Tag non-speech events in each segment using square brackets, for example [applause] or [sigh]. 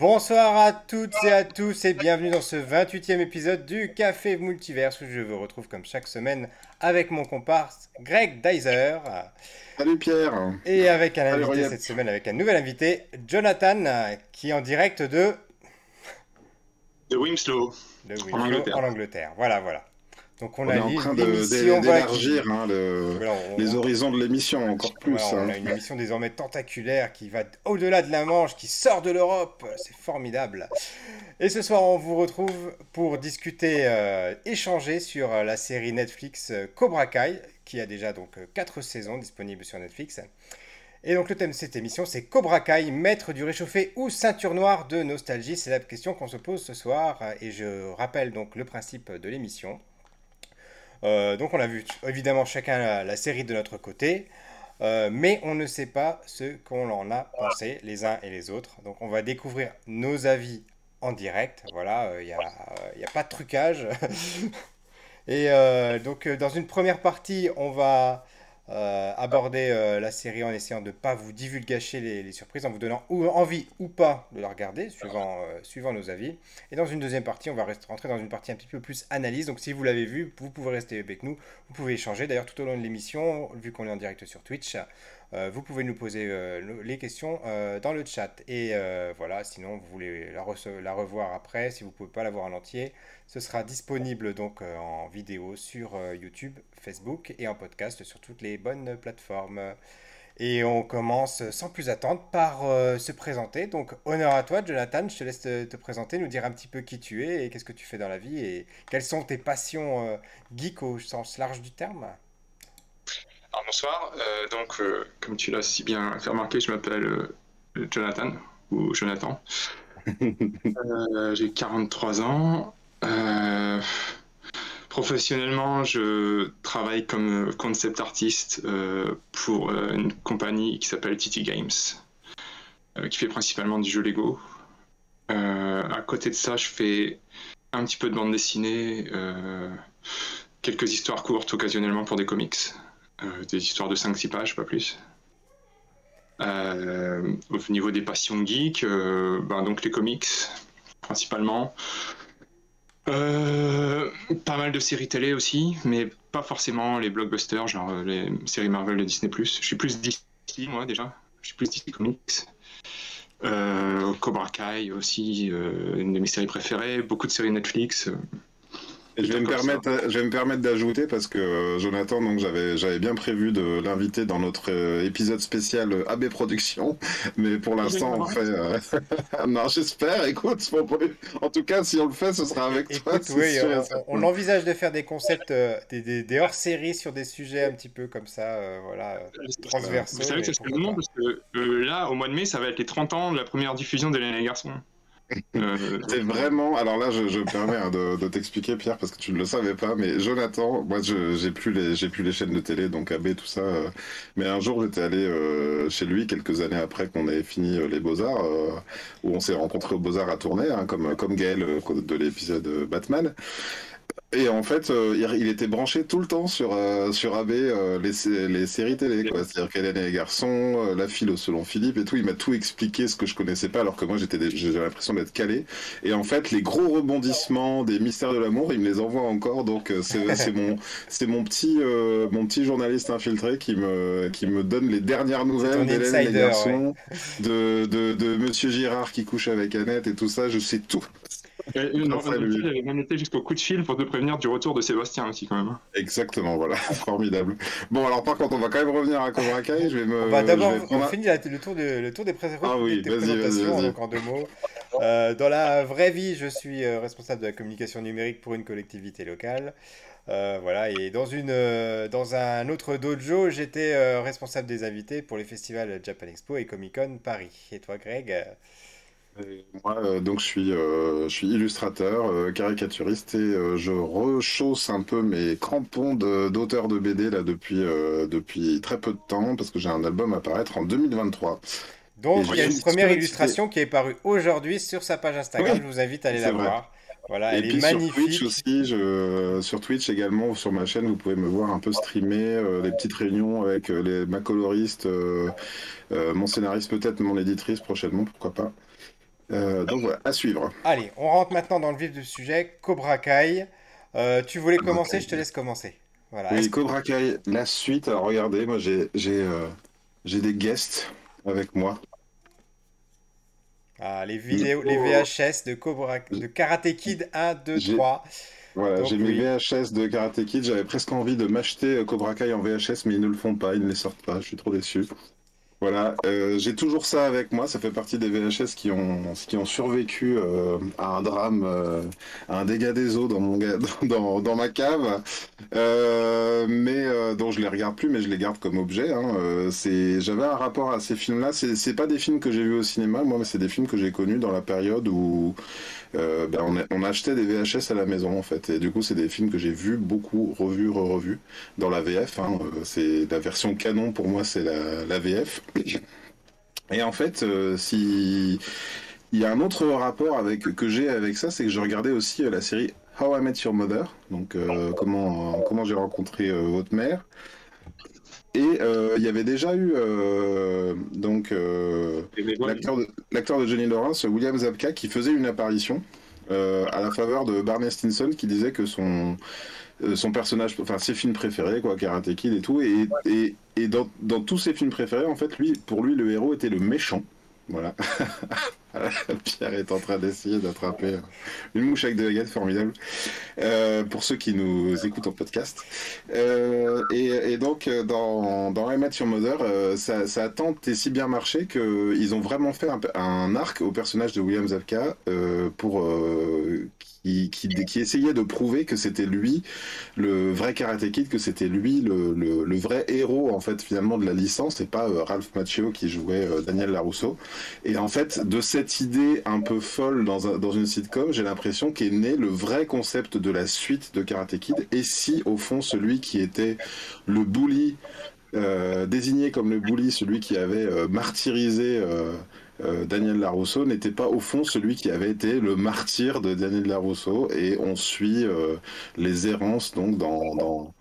Bonsoir à toutes et à tous et bienvenue dans ce 28e épisode du Café Multiverse où je vous retrouve comme chaque semaine avec mon comparse Greg Dyser. Salut Pierre. Et avec un invité cette semaine, avec un nouvel invité, Jonathan, qui est en direct de... De Winslow. De en Angleterre. En Angleterre. Voilà, voilà. Donc on, est en train d'élargir hein, les horizons de l'émission encore plus. on a hein. une émission désormais tentaculaire qui va au-delà de la Manche, qui sort de l'Europe. C'est formidable. Et ce soir, on vous retrouve pour discuter, euh, échanger sur euh, la série Netflix euh, Cobra Kai, qui a déjà donc quatre saisons disponibles sur Netflix. Et donc le thème de cette émission, c'est Cobra Kai, maître du réchauffé ou ceinture noire de nostalgie? C'est la question qu'on se pose ce soir. Et je rappelle donc le principe de l'émission. Euh, donc on a vu évidemment chacun la, série de notre côté, euh, mais on ne sait pas ce qu'on en a pensé les uns et les autres. Donc on va découvrir nos avis en direct. Voilà, il euh, n'y a, a, pas de trucage. [laughs] et donc dans une première partie, on va euh, aborder euh, la série en essayant de ne pas vous divulgacher les, surprises, en vous donnant envie ou pas de la regarder, suivant, euh, suivant nos avis. Et dans une deuxième partie, on va rentrer dans une partie un petit peu plus analyse. Donc si vous l'avez vu, vous pouvez rester avec nous, vous pouvez échanger. D'ailleurs, tout au long de l'émission, vu qu'on est en direct sur Twitch, vous pouvez nous poser les questions dans le chat. Et voilà, sinon, vous voulez la, revoir après, si vous ne pouvez pas la voir en entier, ce sera disponible donc euh, en vidéo sur euh, YouTube, Facebook et en podcast sur toutes les bonnes plateformes. Et on commence sans plus attendre par euh, se présenter. Donc honneur à toi Jonathan, je te laisse te, présenter, nous dire un petit peu qui tu es et qu'est-ce que tu fais dans la vie et quelles sont tes passions geek au sens large du terme. Alors bonsoir, donc comme tu l'as si bien fait remarquer, je m'appelle Jonathan ou Jonathan. [laughs] J'ai 43 ans, euh, professionnellement, je travaille comme concept artiste euh, pour euh, une compagnie qui s'appelle TT Games, qui fait principalement du jeu Lego. à côté de ça, je fais un petit peu de bande dessinée, quelques histoires courtes occasionnellement pour des comics, des histoires de 5-6 pages, pas plus. au niveau des passions geeks, ben donc les comics principalement. Euh, pas mal de séries télé aussi, mais pas forcément les blockbusters, genre euh, les séries Marvel de Disney+. Je suis plus DC, moi, déjà. Je suis plus DC Comics. Euh, Cobra Kai aussi, une de mes séries préférées. Beaucoup de séries Netflix je vais, me permettre, je vais me permettre d'ajouter parce que euh, Jonathan, donc j'avais j'avais bien prévu de l'inviter dans notre euh, épisode spécial euh, AB Production, [laughs] mais pour l'instant on fait. [laughs] non, j'espère. Écoute, en tout cas, si on le fait, ce sera avec toi. Oui, on, envisage de faire des concepts, des, des, hors-séries sur des sujets un petit peu comme ça, voilà, transversaux. Vous savez que c'est le moment parce que là, au mois de mai, ça va être les 30 ans de la première diffusion d'Hélène et Garçon. Euh, c'est vraiment. Alors là, je, me permets hein, de, t'expliquer, Pierre, parce que tu ne le savais pas, mais Jonathan, moi, j'ai plus les, j'ai plus les chaînes de télé, donc AB, tout ça. Euh, mais un jour, j'étais allé euh, chez lui quelques années après qu'on ait fini les Beaux Arts, où on s'est rencontrés aux Beaux Arts à tourner, hein, comme comme Gaël de l'épisode Batman. Et en fait, euh, il était branché tout le temps sur, euh, sur AB, euh, les, les, séries télé, quoi. C'est-à-dire qu'Hélène et les garçons, la philo selon Philippe et tout. Il m'a tout expliqué ce que je connaissais pas, alors que moi j'étais, j'ai l'impression d'être calé. Et en fait, les gros rebondissements des mystères de l'amour, il me les envoie encore. Donc [laughs] c'est mon, c'est mon petit, mon petit journaliste infiltré qui me, qui me donne les dernières nouvelles d'Hélène et les garçons, de, de, de Monsieur Girard qui couche avec Annette et tout ça. Je sais tout. Non, il avait même été jusqu'au coup de fil pour te prévenir du retour de Sébastien aussi quand même. Exactement, voilà, [laughs] formidable. Bon, alors par contre, on va quand même revenir à Cobra Kai. Je vais me. Bah, d'abord, on finit le tour, de, le tour des, ah, oui, présentations, donc en deux mots. Euh, dans la vraie vie, je suis euh, responsable de la communication numérique pour une collectivité locale. Euh, voilà, et dans, une, dans un autre dojo, j'étais responsable des invités pour les festivals Japan Expo et Comic Con Paris. Et toi, Greg moi, euh, donc, je suis, euh, je suis illustrateur, euh, caricaturiste et je rechausse un peu mes crampons d'auteur de, BD là depuis, depuis très peu de temps parce que j'ai un album à paraître en 2023. Donc, il y a une première illustration qui est parue aujourd'hui sur sa page Instagram. je vous invite à aller la voir. Voilà, elle est magnifique. Sur Twitch aussi, je, sur Twitch également, sur ma chaîne, vous pouvez me voir un peu streamer les petites réunions avec les, ma coloriste, mon scénariste, peut-être mon éditrice prochainement, pourquoi pas. Donc voilà, à suivre. Allez, on rentre maintenant dans le vif du sujet. Cobra Kai. tu voulais commencer, je te laisse commencer. Voilà. Oui, Cobra Kai, la suite. Alors regardez, moi j'ai j'ai des guests avec moi. Ah, les vidéos, les VHS de Cobra, de Karate Kid 1, 2, 3. Voilà, j'ai mes VHS de Karate Kid. J'avais presque envie de m'acheter Cobra Kai en VHS, mais ils ne le font pas, ils ne les sortent pas. Je suis trop déçu. Voilà, euh, j'ai toujours ça avec moi. Ça fait partie des VHS qui ont, qui ont survécu euh, à un drame, euh, à un dégât des eaux dans, mon, [laughs] dans, dans ma cave. Mais dont je les regarde plus, mais je les garde comme objet. Hein. c'est, j'avais un rapport à ces films-là. C'est, pas des films que j'ai vus au cinéma, moi, mais c'est des films que j'ai connus dans la période où euh, ben on, achetait des VHS à la maison en fait. Et du coup, c'est des films que j'ai vus, beaucoup revus, re-revus dans la VF. Hein. Euh, c'est la version canon pour moi, c'est la, VF. [coughs] Et en fait, euh, il y a un autre rapport que j'ai avec ça, c'est que je regardais aussi la série How I Met Your Mother. Donc comment comment j'ai rencontré votre mère. Et euh, il y avait déjà eu euh, donc euh, l'acteur de, Johnny Lawrence, William Zabka, qui faisait une apparition à la faveur de Barney Stinson, qui disait que son son personnage, enfin ses films préférés, quoi, Karate Kid et tout, et, et, et dans, dans, tous ses films préférés, en fait, lui, pour lui, le héros était le méchant. Voilà. [laughs] [laughs] Pierre est en train d'essayer d'attraper une mouche avec des baguettes, formidable. Euh, pour ceux qui nous écoutent en podcast. Euh, et, donc, dans, dans I Met Your Mother, euh, ça, ça, a tant et si bien marché qu'ils ont vraiment fait un, un, arc au personnage de William Zabka pour qui, essayait de prouver que c'était lui le vrai Karate Kid, que c'était lui le, vrai héros en fait finalement de la licence et pas euh, Ralph Macchio qui jouait euh, Daniel Larousseau. Et en fait de cette idée un peu folle dans, une sitcom, j'ai l'impression qu'est né le vrai concept de la suite de Karate Kid. Et si au fond celui qui était le bully euh, désigné comme le bully, celui qui avait martyrisé Daniel Larousseau n'était pas au fond celui qui avait été le martyr de Daniel Larousseau et on suit euh, les errances donc dans, dans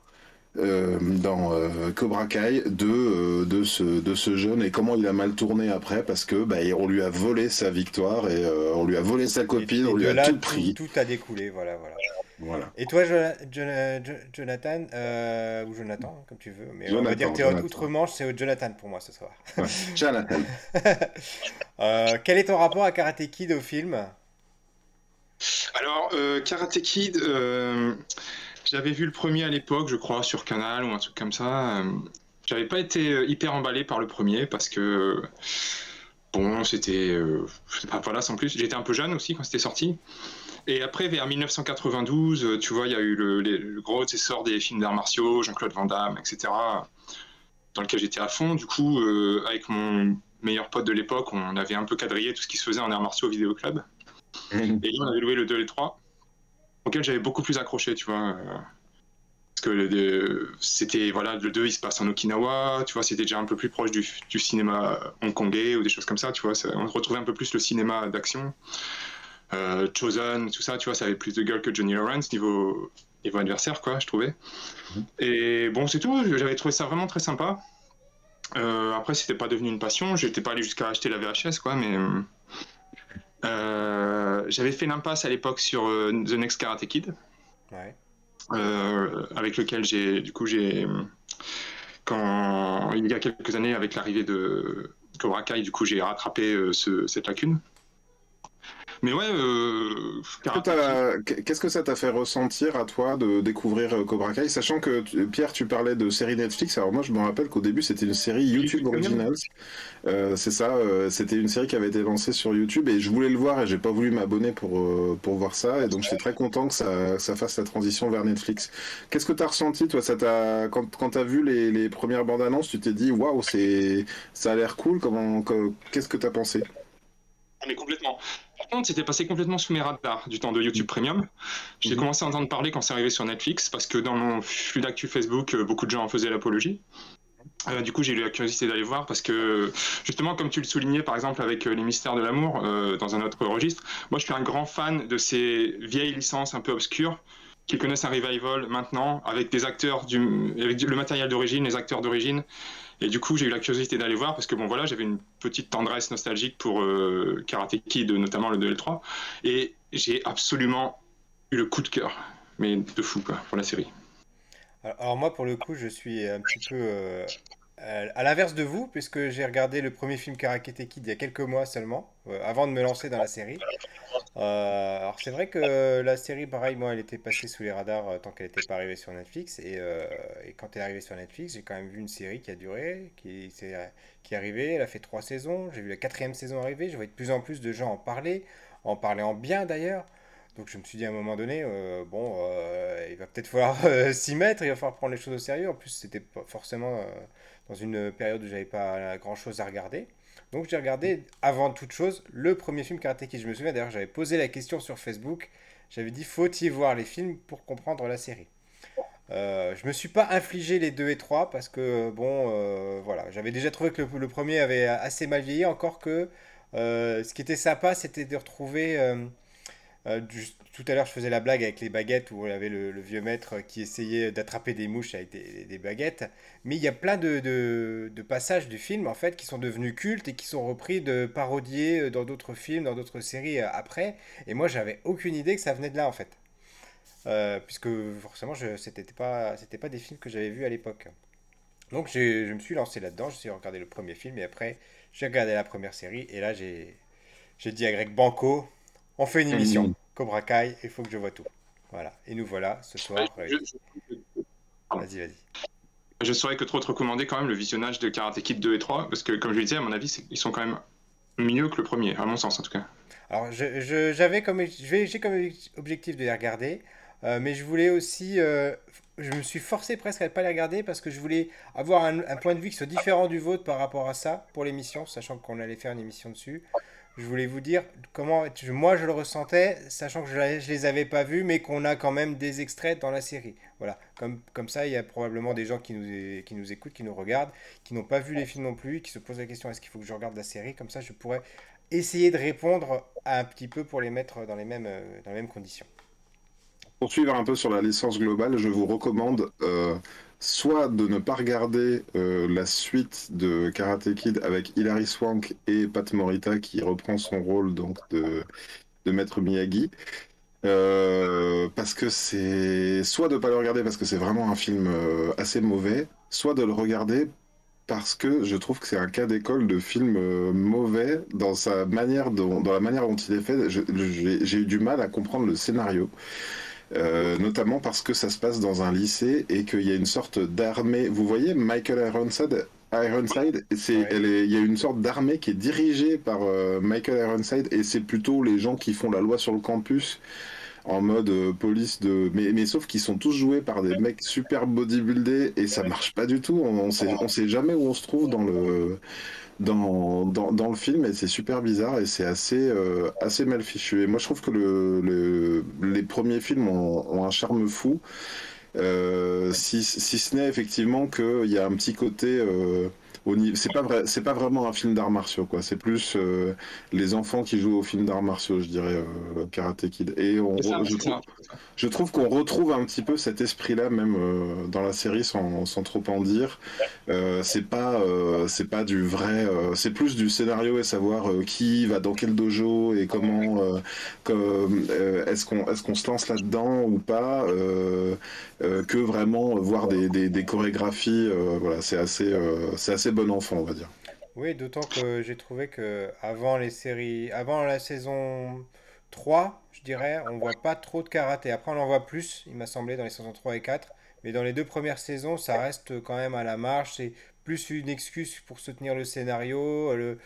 euh, dans Cobra Kai de, de, ce, de ce jeune et comment il a mal tourné après parce que bah, on lui a volé sa victoire et on lui a volé sa copine, on lui a tout pris. Tout, a découlé, voilà, voilà. Voilà. Et toi, Jonathan, ou Jonathan, comme tu veux, mais on va dire que tu es outre-Manche, c'est Jonathan pour moi ce soir. Jonathan. [laughs] Euh, quel est ton rapport à Karate Kid au film? Alors, euh, Karate Kid, euh, j'avais vu le premier à l'époque, je crois, sur Canal ou un truc comme ça. J'avais pas été hyper emballé par le premier parce que, bon, c'était. pas voilà, sans plus. J'étais un peu jeune aussi quand c'était sorti. Et après, vers 1992, tu vois, il y a eu le, gros essor des films d'arts martiaux, Jean-Claude Van Damme, etc., dans lequel j'étais à fond. Du coup, avec mon meilleur pote de l'époque, on avait un peu quadrillé tout ce qui se faisait en arts martiaux au vidéo club. [laughs] Et là, on avait loué le 2 et le 3, auquel j'avais beaucoup plus accroché, tu vois. Euh, parce que c'était, voilà, le 2, il se passe en Okinawa, tu vois, c'était déjà un peu plus proche du, cinéma hongkongais ou des choses comme ça, tu vois. on retrouvait un peu plus le cinéma d'action. Euh, Chosen, tout ça, tu vois, ça avait plus de gueule que Johnny Lawrence niveau, niveau adversaire, quoi, je trouvais. Mhm. Et bon, c'est tout, j'avais trouvé ça vraiment très sympa. Euh, après, c'était pas devenu une passion. J'étais pas allé jusqu'à acheter la VHS, quoi, mais euh, j'avais fait l'impasse à l'époque sur euh, The Next Karate Kid, avec lequel j'ai, du coup, j'ai quand il y a quelques années, avec l'arrivée de Cobra Kai, du coup, j'ai rattrapé cette lacune. Mais ouais, euh, qu'est-ce que ça t'a fait ressentir à toi de découvrir euh, Cobra Kai, sachant que Pierre, tu parlais de série Netflix. Alors moi, je me rappelle qu'au début, c'était une série YouTube Originals. Euh, c'est ça, c'était une série qui avait été lancée sur YouTube et je voulais le voir et j'ai pas voulu m'abonner pour pour voir ça. Et donc j'étais très content que ça, ça fasse la transition vers Netflix. Qu'est-ce que t'as ressenti, toi? Ça t'a quand quand t'as vu les, les premières bandes annonces, tu t'es dit waouh, c'est ça a l'air cool. Comment qu'est-ce que t'as pensé? Ah, mais complètement. Par contre, c'était passé complètement sous mes radars du temps de YouTube Premium. J'ai mhm. commencé à entendre parler quand c'est arrivé sur Netflix, parce que dans mon flux d'actu Facebook, euh, beaucoup de gens en faisaient l'apologie. Euh, du coup, j'ai eu la curiosité d'aller voir parce que, justement, comme tu le soulignais, par exemple, avec euh, Les Mystères de l'amour, dans un autre registre, moi, je suis un grand fan de ces vieilles licences un peu obscures qui connaissent un revival maintenant avec des acteurs, du, avec le matériel d'origine, les acteurs d'origine. Et du coup, j'ai eu la curiosité d'aller voir parce que bon, voilà, j'avais une petite tendresse nostalgique pour euh, Karate Kid, notamment le 2 et le 3. Et j'ai absolument eu le coup de cœur, mais de fou, quoi, pour la série. Alors, moi, pour le coup, je suis un petit peu euh, à l'inverse de vous, puisque j'ai regardé le premier film Karate Kid il y a quelques mois seulement, euh, avant de me lancer dans la série. Euh, alors c'est vrai que la série, pareil, moi, elle était passée sous les radars euh, tant qu'elle n'était pas arrivée sur Netflix. Et, et quand elle est arrivée sur Netflix, j'ai quand même vu une série qui a duré, qui, est, qui est arrivée. Elle a fait trois saisons. J'ai vu la quatrième saison arriver. Je voyais de plus en plus de gens en parler, en parler en bien d'ailleurs. Donc je me suis dit à un moment donné, bon, il va peut-être falloir [laughs] s'y mettre, il va falloir prendre les choses au sérieux. En plus, c'était forcément dans une période où j'avais pas grand-chose à regarder. Donc j'ai regardé avant toute chose le premier film Karate Kid. Je me souviens d'ailleurs, j'avais posé la question sur Facebook. J'avais dit faut-il voir les films pour comprendre la série? Euh, je me suis pas infligé les 2 et 3 parce que bon euh, voilà j'avais déjà trouvé que le, premier avait assez mal vieilli encore que euh, ce qui était sympa c'était de retrouver euh, tout à l'heure, je faisais la blague avec les baguettes où on avait le, vieux maître qui essayait d'attraper des mouches avec des, baguettes. Mais il y a plein de, passages du film en fait qui sont devenus cultes et qui sont repris de parodiés dans d'autres films, dans d'autres séries euh, après. Et moi, j'avais aucune idée que ça venait de là en fait, euh, puisque forcément, ce n'était pas, c'était pas des films que j'avais vus à l'époque. Donc je me suis lancé là-dedans, je suis regardé le premier film et après j'ai regardé la première série et là j'ai dit à Greg Banco, on fait une émission. Cobra Kai, il faut que je vois tout. Voilà. Et nous voilà ce soir. Vas-y, vas-y. Je saurais que trop te recommander quand même le visionnage de Karate Kid 2 et 3, parce que comme je le disais, à mon avis, ils sont quand même mieux que le premier, à mon sens en tout cas. Alors, j'avais comme, j'ai comme objectif de les regarder, euh, mais je voulais aussi, euh, je me suis forcé presque à ne pas les regarder parce que je voulais avoir un, un, point de vue qui soit différent du vôtre par rapport à ça pour l'émission, sachant qu'on allait faire une émission dessus je voulais vous dire comment moi je le ressentais, sachant que je, ne les avais pas vus, mais qu'on a quand même des extraits dans la série. Voilà, comme, comme ça, il y a probablement des gens qui nous, qui nous écoutent, qui nous regardent, qui n'ont pas vu les films non plus, qui se posent la question est-ce qu'il faut que je regarde la série? Comme ça, je pourrais essayer de répondre un petit peu pour les mettre dans les mêmes, euh, dans les mêmes conditions. Pour suivre un peu sur la licence globale, je vous recommande euh, soit de ne pas regarder euh, la suite de Karate Kid avec Hilary Swank et Pat Morita qui reprend son rôle donc de, de Maître Miyagi. Euh, parce que c'est soit de ne pas le regarder parce que c'est vraiment un film euh, assez mauvais, soit de le regarder parce que je trouve que c'est un cas d'école de film mauvais dans sa manière dont, dans la manière dont il est fait. J'ai eu du mal à comprendre le scénario. Euh, notamment parce que ça se passe dans un lycée et qu'il y a une sorte d'armée. Vous voyez Michael Ironside Ironside, c'est, il y a une sorte d'armée qui est dirigée par euh, Michael Ironside et c'est plutôt les gens qui font la loi sur le campus en mode euh, police de mais, mais sauf qu'ils sont tous joués par des mecs super bodybuildés et ça marche pas du tout. On, on sait on sait jamais où on se trouve dans le dans, dans, dans, le film et c'est super bizarre et c'est assez, euh, assez mal fichu. Et moi je trouve que le, le les premiers films ont, ont, un charme fou, euh, si, si ce n'est effectivement qu'il y a un petit côté... Euh, c'est pas vrai, c'est pas vraiment un film d'arts martiaux quoi. C'est plus euh, les enfants qui jouent au film d'arts martiaux, je dirais euh, Karate Kid. Et on, je, trouve, je, trouve, qu'on retrouve un petit peu cet esprit-là même euh, dans la série sans, sans, trop en dire. c'est pas c'est pas du vrai, c'est plus du scénario et savoir qui va dans quel dojo et comment est-ce qu'on est-ce qu'on se lance là-dedans ou pas que vraiment voir des, des, des chorégraphies. voilà, c'est assez c'est assez bon enfant, on va dire. Oui, d'autant que j'ai trouvé que avant les séries, avant la saison 3, je dirais, on voit pas trop de karaté. Après, on en voit plus, il m'a semblé, dans les saisons 3 et 4. Mais dans les deux premières saisons, ça reste quand même à la marge. C'est plus une excuse pour soutenir le scénario, le,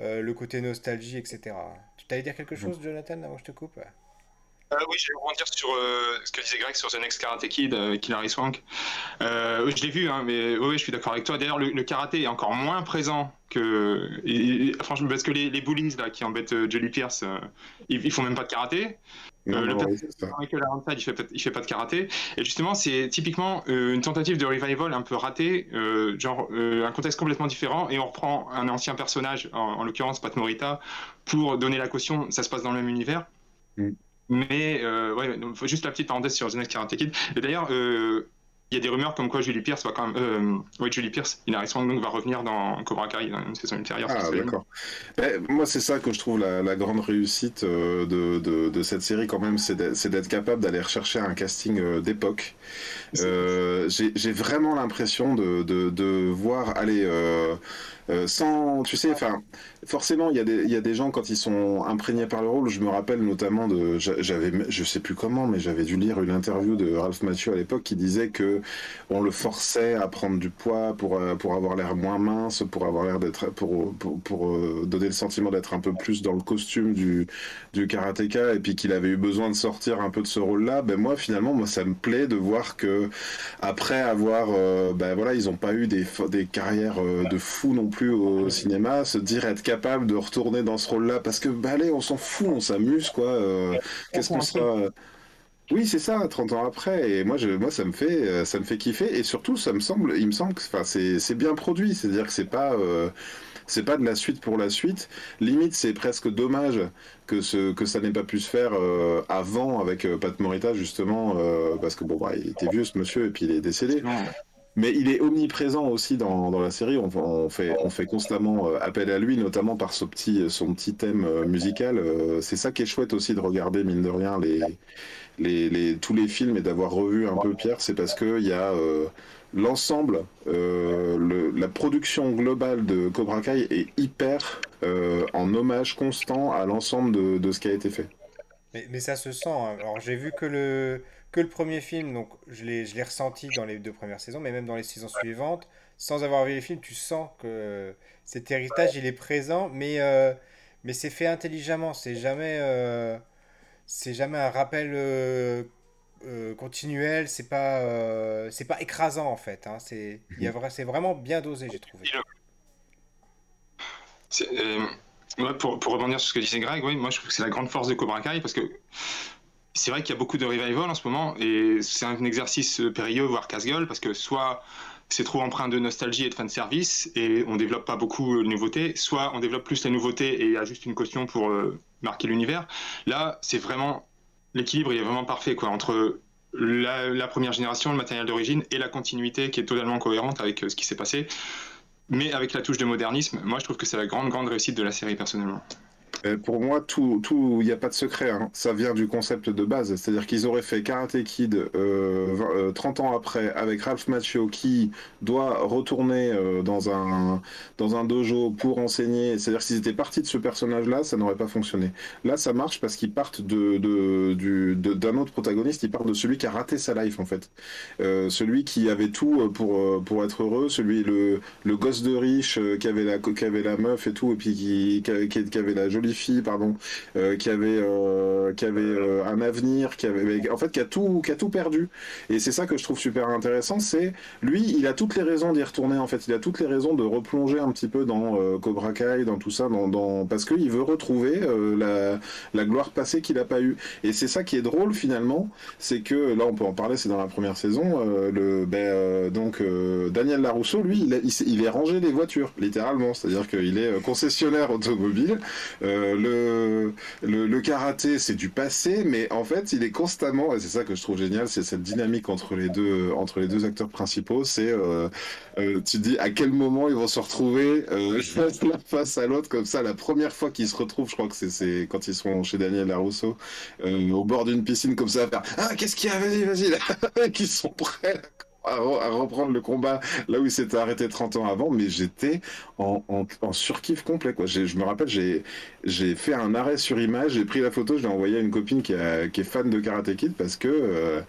euh, le côté nostalgie, etc. Tu t'allais dire quelque chose, Jonathan, avant que je te coupe? Euh, oui, je vais rebondir sur euh, ce que disait Greg sur The Next Karate Kid avec Hilary Swank. Euh, je l'ai vu, hein, mais oui, je suis d'accord avec toi. D'ailleurs, le, karaté est encore moins présent que. franchement, parce que les, les, bullies là, qui embêtent Jelly Pierce, ils, ils, font même pas de karaté. le Michael il fait, il fait pas de karaté. Et justement, c'est typiquement une tentative de revival un peu ratée, genre un contexte complètement différent, et on reprend un ancien personnage, en, l'occurrence Pat Morita, pour donner la caution. Ça se passe dans le même univers. Mm. Mais ouais, faut juste la petite parenthèse sur The Next Karate Kid. Et d'ailleurs, il y a des rumeurs comme quoi Julie Pierce va quand même. Euh, oui, Julie Pierce, il donc va revenir dans Cobra Kai dans une saison ultérieure. Ah, d'accord. moi, c'est ça que je trouve la, grande réussite euh, de, de, cette série, quand même, c'est d'être capable d'aller rechercher un casting euh, d'époque. J'ai vraiment l'impression de, de, voir aller. sans, tu sais, enfin, forcément, il y, a des, y a des gens quand ils sont imprégnés par le rôle. Je me rappelle notamment de, j'avais, je sais plus comment, mais j'avais dû lire une interview de Ralph Mathieu à l'époque qui disait que on le forçait à prendre du poids pour euh, pour avoir l'air moins mince, pour avoir l'air d'être, pour pour, pour euh, donner le sentiment d'être un peu plus dans le costume du du karatéka, et puis qu'il avait eu besoin de sortir un peu de ce rôle-là. Ben moi, finalement, moi, ça me plaît de voir que après avoir, euh, ben voilà, ils ont pas eu des des carrières de fou non plus au cinéma, se dire être capable de retourner dans ce rôle-là parce que bah allez, on s'en fout, on s'amuse quoi. Euh, qu'est-ce qu'on sera euh, Oui, c'est ça, 30 ans après. Et moi, je, moi, ça me fait, euh, ça me fait kiffer. Et surtout, ça me semble, il me semble que, enfin, c'est bien produit. C'est-à-dire que c'est pas, c'est pas de la suite pour la suite. Limite, c'est presque dommage que ce, que ça n'ait pas pu se faire avant avec Pat Morita justement, parce que bon, bah, il était vieux ce monsieur et puis il est décédé. Mais il est omniprésent aussi dans, dans la série. On, fait, on fait constamment euh, appel à lui, notamment par ce petit, son petit thème euh, musical. Euh, c'est ça qui est chouette aussi de regarder, mine de rien, les, les, tous les films et d'avoir revu un peu Pierre. C'est parce qu'il y a l'ensemble, la production globale de Cobra Kai est hyper en hommage constant à l'ensemble de, de, ce qui a été fait. Mais, mais ça se sent. Hein. Alors j'ai vu que le que le premier film, donc je l'ai ressenti dans les deux premières saisons, mais même dans les saisons suivantes, sans avoir vu les films, tu sens que cet héritage, il est présent, mais, euh, mais c'est fait intelligemment, c'est jamais, euh, c'est jamais un rappel euh, continuel, c'est pas, c'est pas écrasant en fait, hein, c'est vraiment bien dosé, j'ai trouvé. pour, pour rebondir sur ce que disait Greg, oui, moi je trouve que c'est la grande force de Cobra Kai parce que c'est vrai qu'il y a beaucoup de revival en ce moment et c'est un exercice périlleux, voire casse-gueule, parce que soit c'est trop empreint de nostalgie et de fan service et on développe pas beaucoup de nouveautés, soit on développe plus la nouveauté et il y a juste une caution pour euh, marquer l'univers. Là, c'est vraiment l'équilibre, il est vraiment parfait quoi entre la, première génération, le matériel d'origine et la continuité qui est totalement cohérente avec euh, ce qui s'est passé, mais avec la touche de modernisme. Moi, je trouve que c'est la grande grande réussite de la série personnellement. Euh, pour moi, tout, tout, il n'y a pas de secret. Hein. Ça vient du concept de base. C'est-à-dire qu'ils auraient fait Karate Kid euh, 30 euh, ans après avec Ralph Macchio qui doit retourner euh, dans un dans un dojo pour enseigner. C'est-à-dire s'ils étaient partis de ce personnage-là, ça n'aurait pas fonctionné. Là, ça marche parce qu'ils partent de, de, du, d'un autre protagoniste. Ils partent de celui qui a raté sa life en fait, celui qui avait tout pour pour être heureux, celui le le gosse de riche qui avait la qui avait la meuf et tout, et puis qui, qui avait la jolie euh, qui avait, euh, qui avait euh, un avenir, qui avait, en fait, qui a tout, qui a tout perdu. Et c'est ça que je trouve super intéressant, c'est lui, il a toutes les raisons d'y retourner. En fait, il a toutes les raisons de replonger un petit peu dans Cobra Kai, dans tout ça, dans, dans... parce qu'il veut retrouver la, la gloire passée qu'il a pas eu. Et c'est ça qui est drôle finalement, c'est que là, on peut en parler, c'est dans la première saison. le, ben, donc Daniel Larousseau, lui, il, est rangé des voitures, littéralement. C'est-à-dire qu'il est concessionnaire automobile. Le, le, karaté, c'est du passé, mais en fait, il est constamment, et c'est ça que je trouve génial, c'est cette dynamique entre les deux, entre les deux acteurs principaux. C'est, euh, euh, tu dis à quel moment ils vont se retrouver [laughs] face à l'autre, comme ça, la première fois qu'ils se retrouvent, je crois que c'est quand ils sont chez Daniel Larousseau, au bord d'une piscine, comme ça, à faire Ah, qu'est-ce qu'il y a? Vas-y, vas-y, [laughs] qu'ils sont prêts à, reprendre le combat là où il s'était arrêté 30 ans avant, mais j'étais en, en, surkiff complet. Quoi. Je me rappelle, j'ai, j'ai fait un arrêt sur image, j'ai pris la photo, je l'ai envoyé à une copine qui, qui, est fan de Karate Kid parce que euh,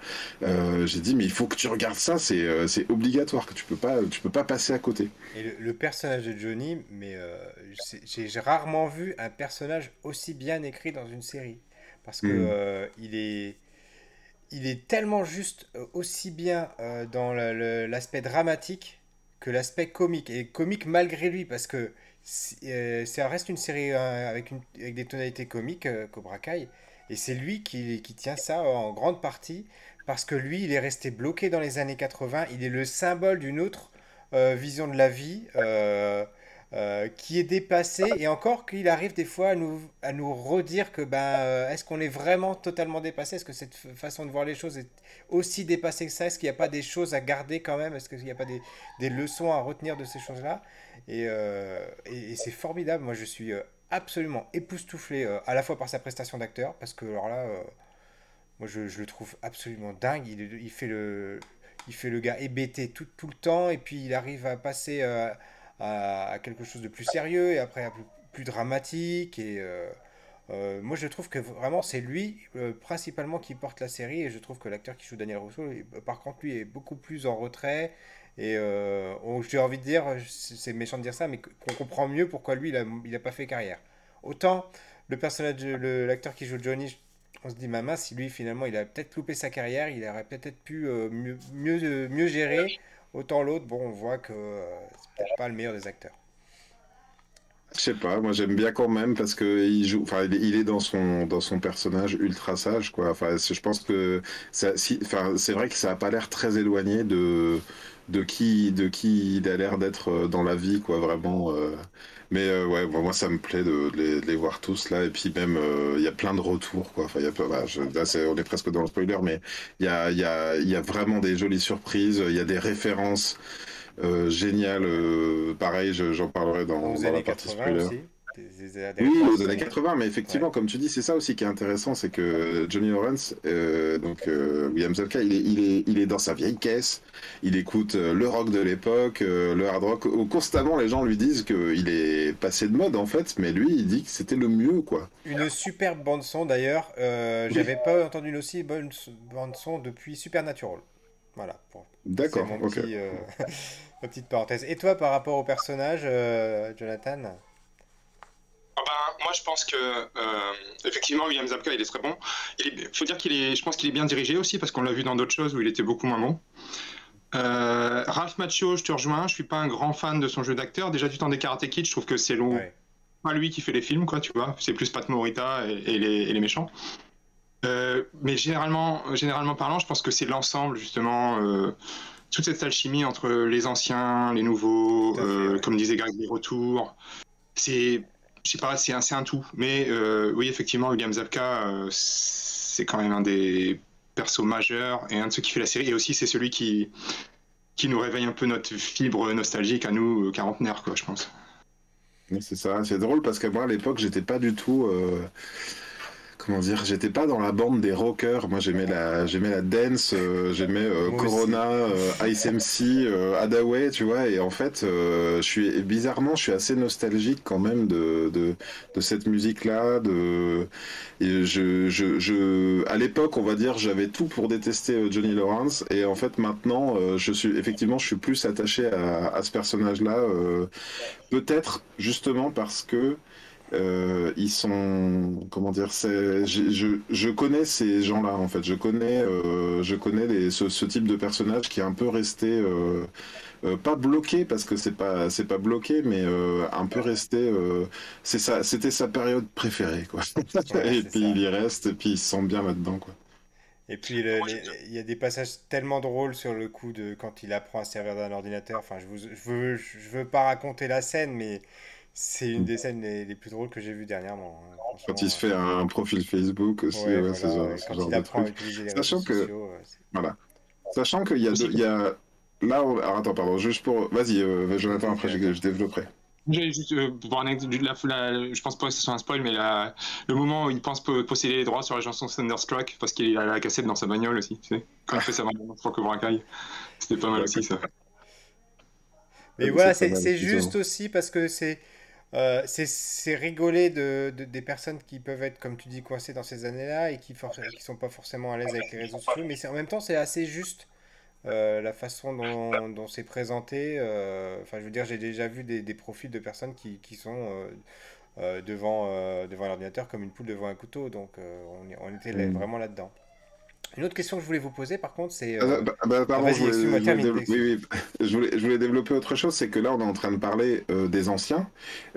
euh, j'ai dit mais il faut que tu regardes ça, c'est, euh, c'est obligatoire, que tu peux pas, tu peux pas passer à côté. Et le, personnage de Johnny, mais j'ai rarement vu un personnage aussi bien écrit dans une série parce que hmm. il est il est tellement juste euh, aussi bien euh, dans l'aspect dramatique que l'aspect comique. Et comique malgré lui, parce que euh, ça reste une série avec, une, avec des tonalités comiques, Cobra Kai. Et c'est lui qui, tient ça en grande partie, parce que lui, il est resté bloqué dans les années 80. Il est le symbole d'une autre vision de la vie. Euh, qui est dépassé. Et encore qu'il arrive des fois à nous, à nous redire que ben, est-ce qu'on est vraiment totalement dépassé? Est-ce que cette façon de voir les choses est aussi dépassée que ça? Est-ce qu'il n'y a pas des choses à garder quand même? Est-ce qu'il n'y a pas des, des, leçons à retenir de ces choses-là? Et, et, c'est formidable. Moi, je suis absolument époustouflé à la fois par sa prestation d'acteur, parce que alors là, moi, je, je, le trouve absolument dingue. Il, il, fait le, il fait le gars hébété tout, tout le temps. Et puis il arrive à passer à, quelque chose de plus sérieux et après à plus, plus dramatique. Et euh, euh, moi, je trouve que vraiment, c'est lui euh, principalement qui porte la série. Et je trouve que l'acteur qui joue Daniel Rousseau, par contre, lui est beaucoup plus en retrait. Et j'ai envie de dire, c'est méchant de dire ça, mais qu'on comprend mieux pourquoi lui, il n'a pas fait carrière. Autant le personnage, l'acteur qui joue Johnny, on se dit, maman, si lui, finalement, il a peut-être loupé sa carrière, il aurait peut-être pu mieux, mieux, mieux gérer. Autant l'autre, bon, on voit que euh, c'est peut-être pas le meilleur des acteurs. Je sais pas, moi j'aime bien quand même parce que il joue, enfin il est dans son dans son personnage ultra sage quoi. Enfin je pense que ça, enfin c'est vrai que ça a pas l'air très éloigné de de qui de qui il a l'air d'être euh, dans la vie quoi vraiment. Euh. Mais euh, ouais, moi ça me plaît de, les, voir tous là. Et puis même, euh, il y a plein de retours quoi. Enfin, y a, bah, là, on est presque dans le spoiler, mais il y a, y, a, y a vraiment des jolies surprises. Il y a des références euh, géniales. pareil, j'en parlerai dans, dans la partie spoiler oui, aux années 80, mais effectivement, comme tu dis, c'est ça aussi qui est intéressant, c'est que Johnny Lawrence, euh, donc euh, William Zabka, il est, il, est, il est dans sa vieille caisse, il écoute euh, le rock de l'époque, le hard rock, constamment les gens lui disent qu'il est passé de mode en fait, mais lui il dit que c'était le mieux quoi. Une superbe bande son d'ailleurs, j'avais pas entendu une aussi bonne bande son depuis Supernatural. Voilà. D'accord, ok. [laughs] ma petite parenthèse. Et toi par rapport au personnage, Jonathan? Moi, je pense que euh, effectivement, William Zabka, il est très bon. Il faut dire qu'il est, je pense qu'il est bien dirigé aussi parce qu'on l'a vu dans d'autres choses où il était beaucoup moins bon. Euh, Ralph Macchio, je te rejoins. Je suis pas un grand fan de son jeu d'acteur. Déjà du temps des Karate Kid, je trouve que c'est long. Pas lui qui fait les films, quoi, tu vois. C'est plus Pat Morita et, les, méchants. Euh, mais généralement, généralement parlant, je pense que c'est l'ensemble justement toute cette alchimie entre les anciens, les nouveaux, comme disait Greg, les retours. C'est je sais pas, c'est un, tout. Mais euh, oui, effectivement, William Zabka, euh, c'est quand même un des persos majeurs et un de ceux qui fait la série. Et aussi, c'est celui qui, qui nous réveille un peu notre fibre nostalgique à nous, euh, quarantenaires, quoi, je pense. C'est ça, c'est drôle parce qu'à moi, à l'époque, j'étais pas du tout comment dire, j'étais pas dans la bande des rockers. Moi, j'aimais la, j'aimais la dance, euh, j'aimais euh, Corona, euh, Ice MC, Adaway, tu vois. Et en fait, je suis bizarrement, je suis assez nostalgique quand même de de, de cette musique-là. De et je, je, je, à l'époque, on va dire, j'avais tout pour détester Johnny Lawrence. Et en fait, maintenant, je suis effectivement, je suis plus attaché à, à ce personnage-là. Peut-être justement parce que euh, ils sont comment dire c'est je, je, connais ces gens-là en fait. Je connais euh, je connais les, ce, ce, type de personnage qui est un peu resté euh, euh pas bloqué parce que c'est pas c'est pas bloqué mais euh, un peu resté euh, c'est ça c'était sa période préférée quoi. [laughs] Et puis il y reste et puis il se sent bien là-dedans quoi. Et puis il y a des passages tellement drôles sur le coup de quand il apprend à servir d'un ordinateur. Enfin je, vous, je veux je veux pas raconter la scène mais c'est une des scènes les, plus drôles que j'ai vues dernièrement. Hein, quand il se fait un profil Facebook aussi, ouais, ce genre, de truc. Sachant que, voilà. Sachant qu'il y a, il y a... là, alors attends, pardon, juste pour, vas-y, euh, Jonathan, après je, je développerai. Juste euh, pour un je pense pas que ce soit un spoil, mais la, le moment où il pense posséder les droits sur la chanson Thunderstruck, parce qu'il a la cassette dans sa bagnole aussi, tu sais, quand il [laughs] fait sa bagnole Franco Bracaille. C'était pas mal aussi, ça. Mais voilà, c'est juste aussi parce que c'est euh, c'est rigoler de, des personnes qui peuvent être, comme tu dis, coincées dans ces années-là et qui ne sont pas forcément à l'aise avec les réseaux sociaux, mais en même temps, c'est assez juste euh, la façon dont, dont c'est présenté. Euh, enfin, je veux dire, j'ai déjà vu des, des, profils de personnes qui, qui sont devant, devant l'ordinateur comme une poule devant un couteau, donc on, on, était mmh. vraiment là-dedans. Une autre question que je voulais vous poser, par contre, c'est. Ah, euh, bah, bah, pardon, je, voulais, je voulais développer- oui, oui. Je voulais, je voulais développer autre chose, c'est que là, on est en train de parler euh, des anciens.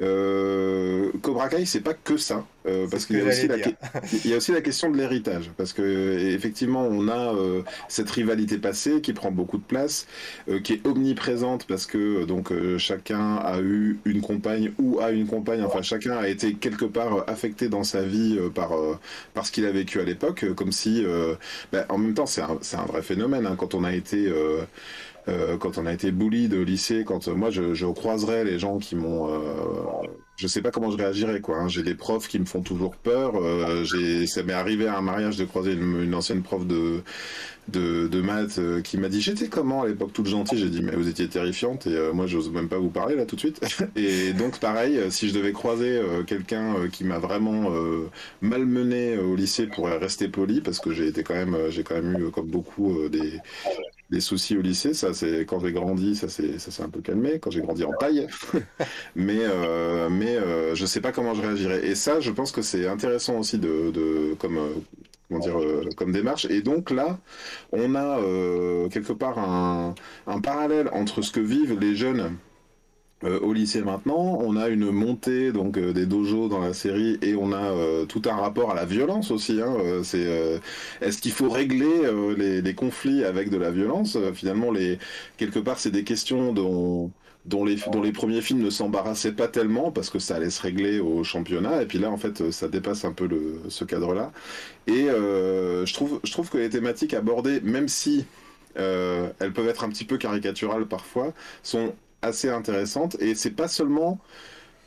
Euh, Cobra Kai, c'est pas que ça, euh, parce ce qu'il y, a aussi la [laughs] il y a aussi la question de l'héritage, parce que euh, effectivement, on a euh, cette rivalité passée qui prend beaucoup de place, euh, qui est omniprésente, parce que euh, donc euh, chacun a eu une compagne ou a une compagne, enfin chacun a été quelque part euh, affecté dans sa vie euh, par euh, par ce qu'il a vécu à l'époque, euh, comme si, euh, bah, en même temps, c'est un, vrai phénomène hein, quand on a été euh, euh, quand on a été bully de lycée, quand euh, moi je, je croiserais les gens qui m'ont, euh, je sais pas comment je réagirais quoi. hein. J'ai des profs qui me font toujours peur. euh, ça m'est arrivé à un mariage de croiser une, une ancienne prof de de, de maths euh, qui m'a dit j'étais comment à l'époque toute gentille? J'ai dit mais vous étiez terrifiante et euh, moi j'ose même pas vous parler là tout de suite. [laughs] et donc pareil, euh, si je devais croiser euh, quelqu'un euh, qui m'a vraiment malmené au lycée pour rester poli parce que j'ai été quand même, j'ai quand même eu comme beaucoup des des soucis au lycée, ça c'est quand j'ai grandi, ça c'est ça s'est un peu calmé quand j'ai grandi en taille, [laughs] mais euh, mais euh, je sais pas comment je réagirais. Et ça, je pense que c'est intéressant aussi de, de comme euh, comment dire euh, comme démarche. Et donc là, on a quelque part un, un parallèle entre ce que vivent les jeunes euh, au lycée maintenant, on a une montée donc euh, des dojos dans la série et on a euh, tout un rapport à la violence aussi. Hein, euh, c'est euh, est-ce qu'il faut régler euh, les, les conflits avec de la violence? Finalement, les quelque part, c'est des questions dont dont les, dont les premiers films ne s'embarrassaient pas tellement parce que ça allait se régler au championnat et puis là en fait ça dépasse un peu le, ce cadre-là et je trouve je trouve que les thématiques abordées même si euh, elles peuvent être un petit peu caricaturales parfois sont assez intéressantes et c'est pas seulement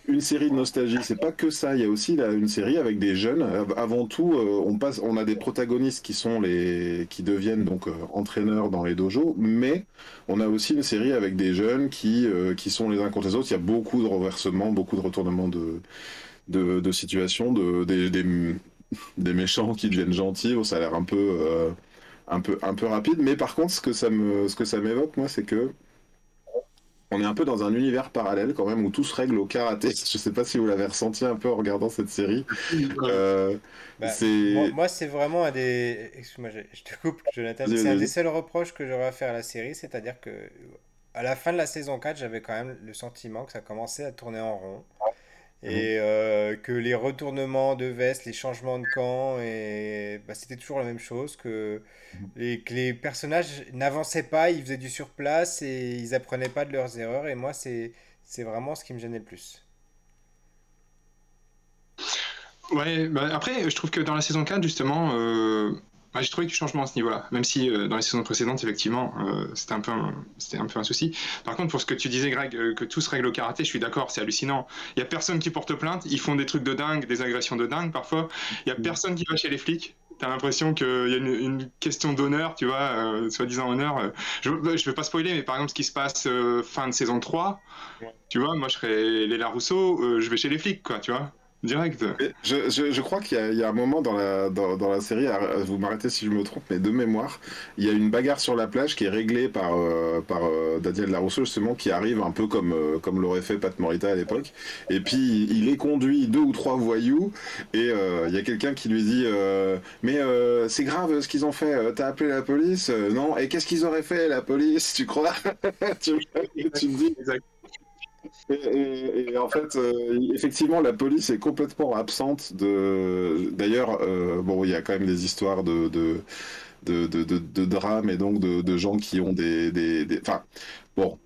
une série de nostalgie, c'est pas que ça. Il y a aussi là, une série avec des jeunes. Av- Avant tout, euh, on passe, on a des protagonistes qui sont les, qui deviennent donc euh, entraîneurs dans les dojos, mais on a aussi une série avec des jeunes qui, euh, qui sont les uns contre les autres. Il y a beaucoup de renversements, beaucoup de retournements de, de, situations, de, des, des, méchants qui deviennent gentils. Ça a l'air un peu, un peu, un peu rapide, mais par contre, ce que ça ce que ça m'évoque, moi, c'est que on est un peu dans un univers parallèle quand même où tout se règle au karaté. [laughs] Je sais pas si vous l'avez ressenti un peu en regardant cette série. [laughs] Euh, Bah, c'est Moi, moi, c'est vraiment un des. Excuse-moi, je, je te coupe, Jonathan. C'est un des seuls reproches que j'aurais à faire à la série, c'est-à-dire que à la fin de la saison 4, j'avais quand même le sentiment que ça commençait à tourner en rond. Et euh, que les retournements de veste, les changements de camp, et bah, c'était toujours la même chose, que les, que les personnages n'avançaient pas, ils faisaient du surplace et ils apprenaient pas de leurs erreurs. Et moi, c'est c'est vraiment ce qui me gênait le plus. Ouais, bah après, je trouve que dans la saison 4, justement, euh, bah, j'ai trouvé du changement à ce niveau-là. Même si euh, dans les saisons précédentes, effectivement, euh, c'était un peu un, un peu un souci. Par contre, pour ce que tu disais, Greg, euh, que tout se règle au karaté, je suis d'accord, c'est hallucinant. Il y a personne qui porte plainte, ils font des trucs de dingue, des agressions de dingue parfois. Il y a personne qui va chez les flics. T'as l'impression qu'il y a une, une question d'honneur, tu vois, soi-disant honneur. Je ne vais pas spoiler, mais par exemple, ce qui se passe fin de saison 3, tu vois, moi je serais Léla Rousseau, je vais chez les flics, quoi, tu vois, direct. Je, je, je crois qu'il y, a- il y a un moment dans la, dans, dans la série, vous m'arrêtez si je me trompe, mais de mémoire, il y a une bagarre sur la plage qui est réglée par, euh, par euh, Daniel Larousseau, justement, qui arrive un peu comme, euh, comme l'aurait fait Pat Morita à l'époque. Et puis, il est conduit deux ou trois voyous, et euh, il y a quelqu'un qui lui dit Mais c'est grave ce qu'ils ont fait, t'as appelé la police Non, et qu'est-ce qu'ils auraient fait, la police, tu crois? [laughs] Tu, tu te dis Exact. Et, et- et en fait, euh, effectivement, la police est complètement absente de. D'ailleurs, euh, bon, il y a quand même des histoires de de de, de, drames et donc de, de gens qui ont des, des, des- Enfin, bon,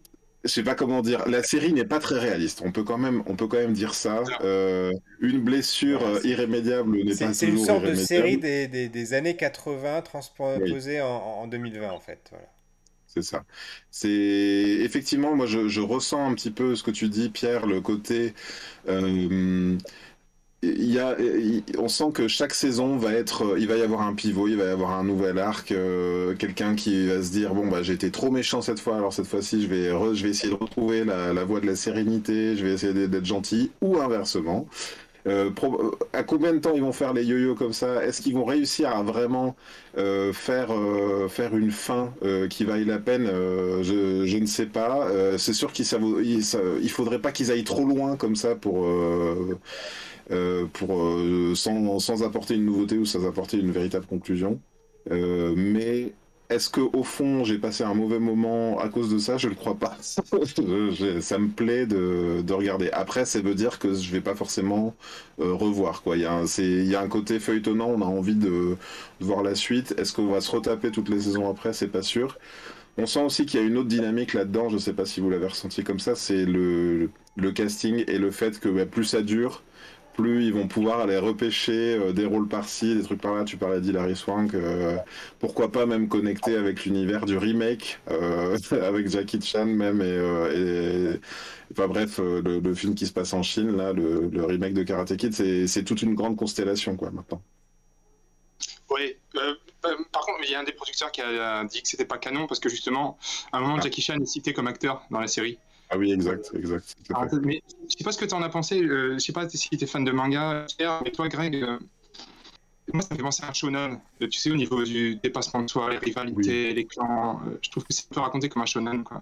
je sais pas comment dire. La série n'est pas très réaliste. On peut quand même, on peut quand même dire ça. Euh, une blessure irrémédiable n'est pas c'est une sorte de série des, des, des années 80 transposée en, en 2020 en fait. Voilà. C'est ça. C'est effectivement, moi, je, ressens un petit peu ce que tu dis, Pierre, le côté. euh, on sent que chaque saison va être, il va y avoir un pivot, il va y avoir un nouvel arc, euh, quelqu'un qui va se dire bon bah j'ai été trop méchant cette fois, alors cette fois-ci je vais, je vais essayer de retrouver la, voie de la sérénité, je vais essayer d'être gentil, ou inversement. Euh, pro- à combien de temps ils vont faire les yo-yo comme ça? Est-ce qu'ils vont réussir à vraiment euh, faire, euh, faire une fin euh, qui vaille la peine? Euh, je, ne sais pas. Euh, c'est sûr qu'il il faudrait pas qu'ils aillent trop loin comme ça pour, euh, euh, euh, sans, sans apporter une nouveauté ou sans apporter une véritable conclusion. mais est-ce que au fond j'ai passé un mauvais moment à cause de ça? Je ne le crois pas. [laughs] ça me plaît de, regarder. Après, ça veut dire que je vais pas forcément revoir. Quoi. Il, y a un, y a un côté feuilletonnant, on a envie de, de voir la suite. Est-ce qu'on va se retaper toutes les saisons après? C'est pas sûr. On sent aussi qu'il y a une autre dynamique là-dedans, je ne sais pas si vous l'avez ressenti comme ça, c'est le, casting et le fait que bah, plus ça dure, plus ils vont pouvoir aller repêcher euh, des rôles par-ci, des trucs par-là. Tu parlais d'Hilary Swank, euh, pourquoi pas même connecter avec l'univers du remake, euh, [laughs] avec Jackie Chan même, et, enfin bref, le, film qui se passe en Chine, là, le, le remake de Karate Kid, c'est toute une grande constellation, quoi, maintenant. Oui, par contre, il y a un des producteurs qui a dit que c'était pas canon parce que justement, à un moment, ah. Jackie Chan est cité comme acteur dans la série. Ah oui, exact, exact. Ah, mais je sais pas ce que tu en as pensé. Euh, je sais pas si tu es fan de manga, mais toi, Greg, moi, ça me fait penser à un shonen. Tu sais, au niveau du dépassement de soi, les rivalités, les clans, je trouve que c'est un peu raconté comme un shonen, quoi.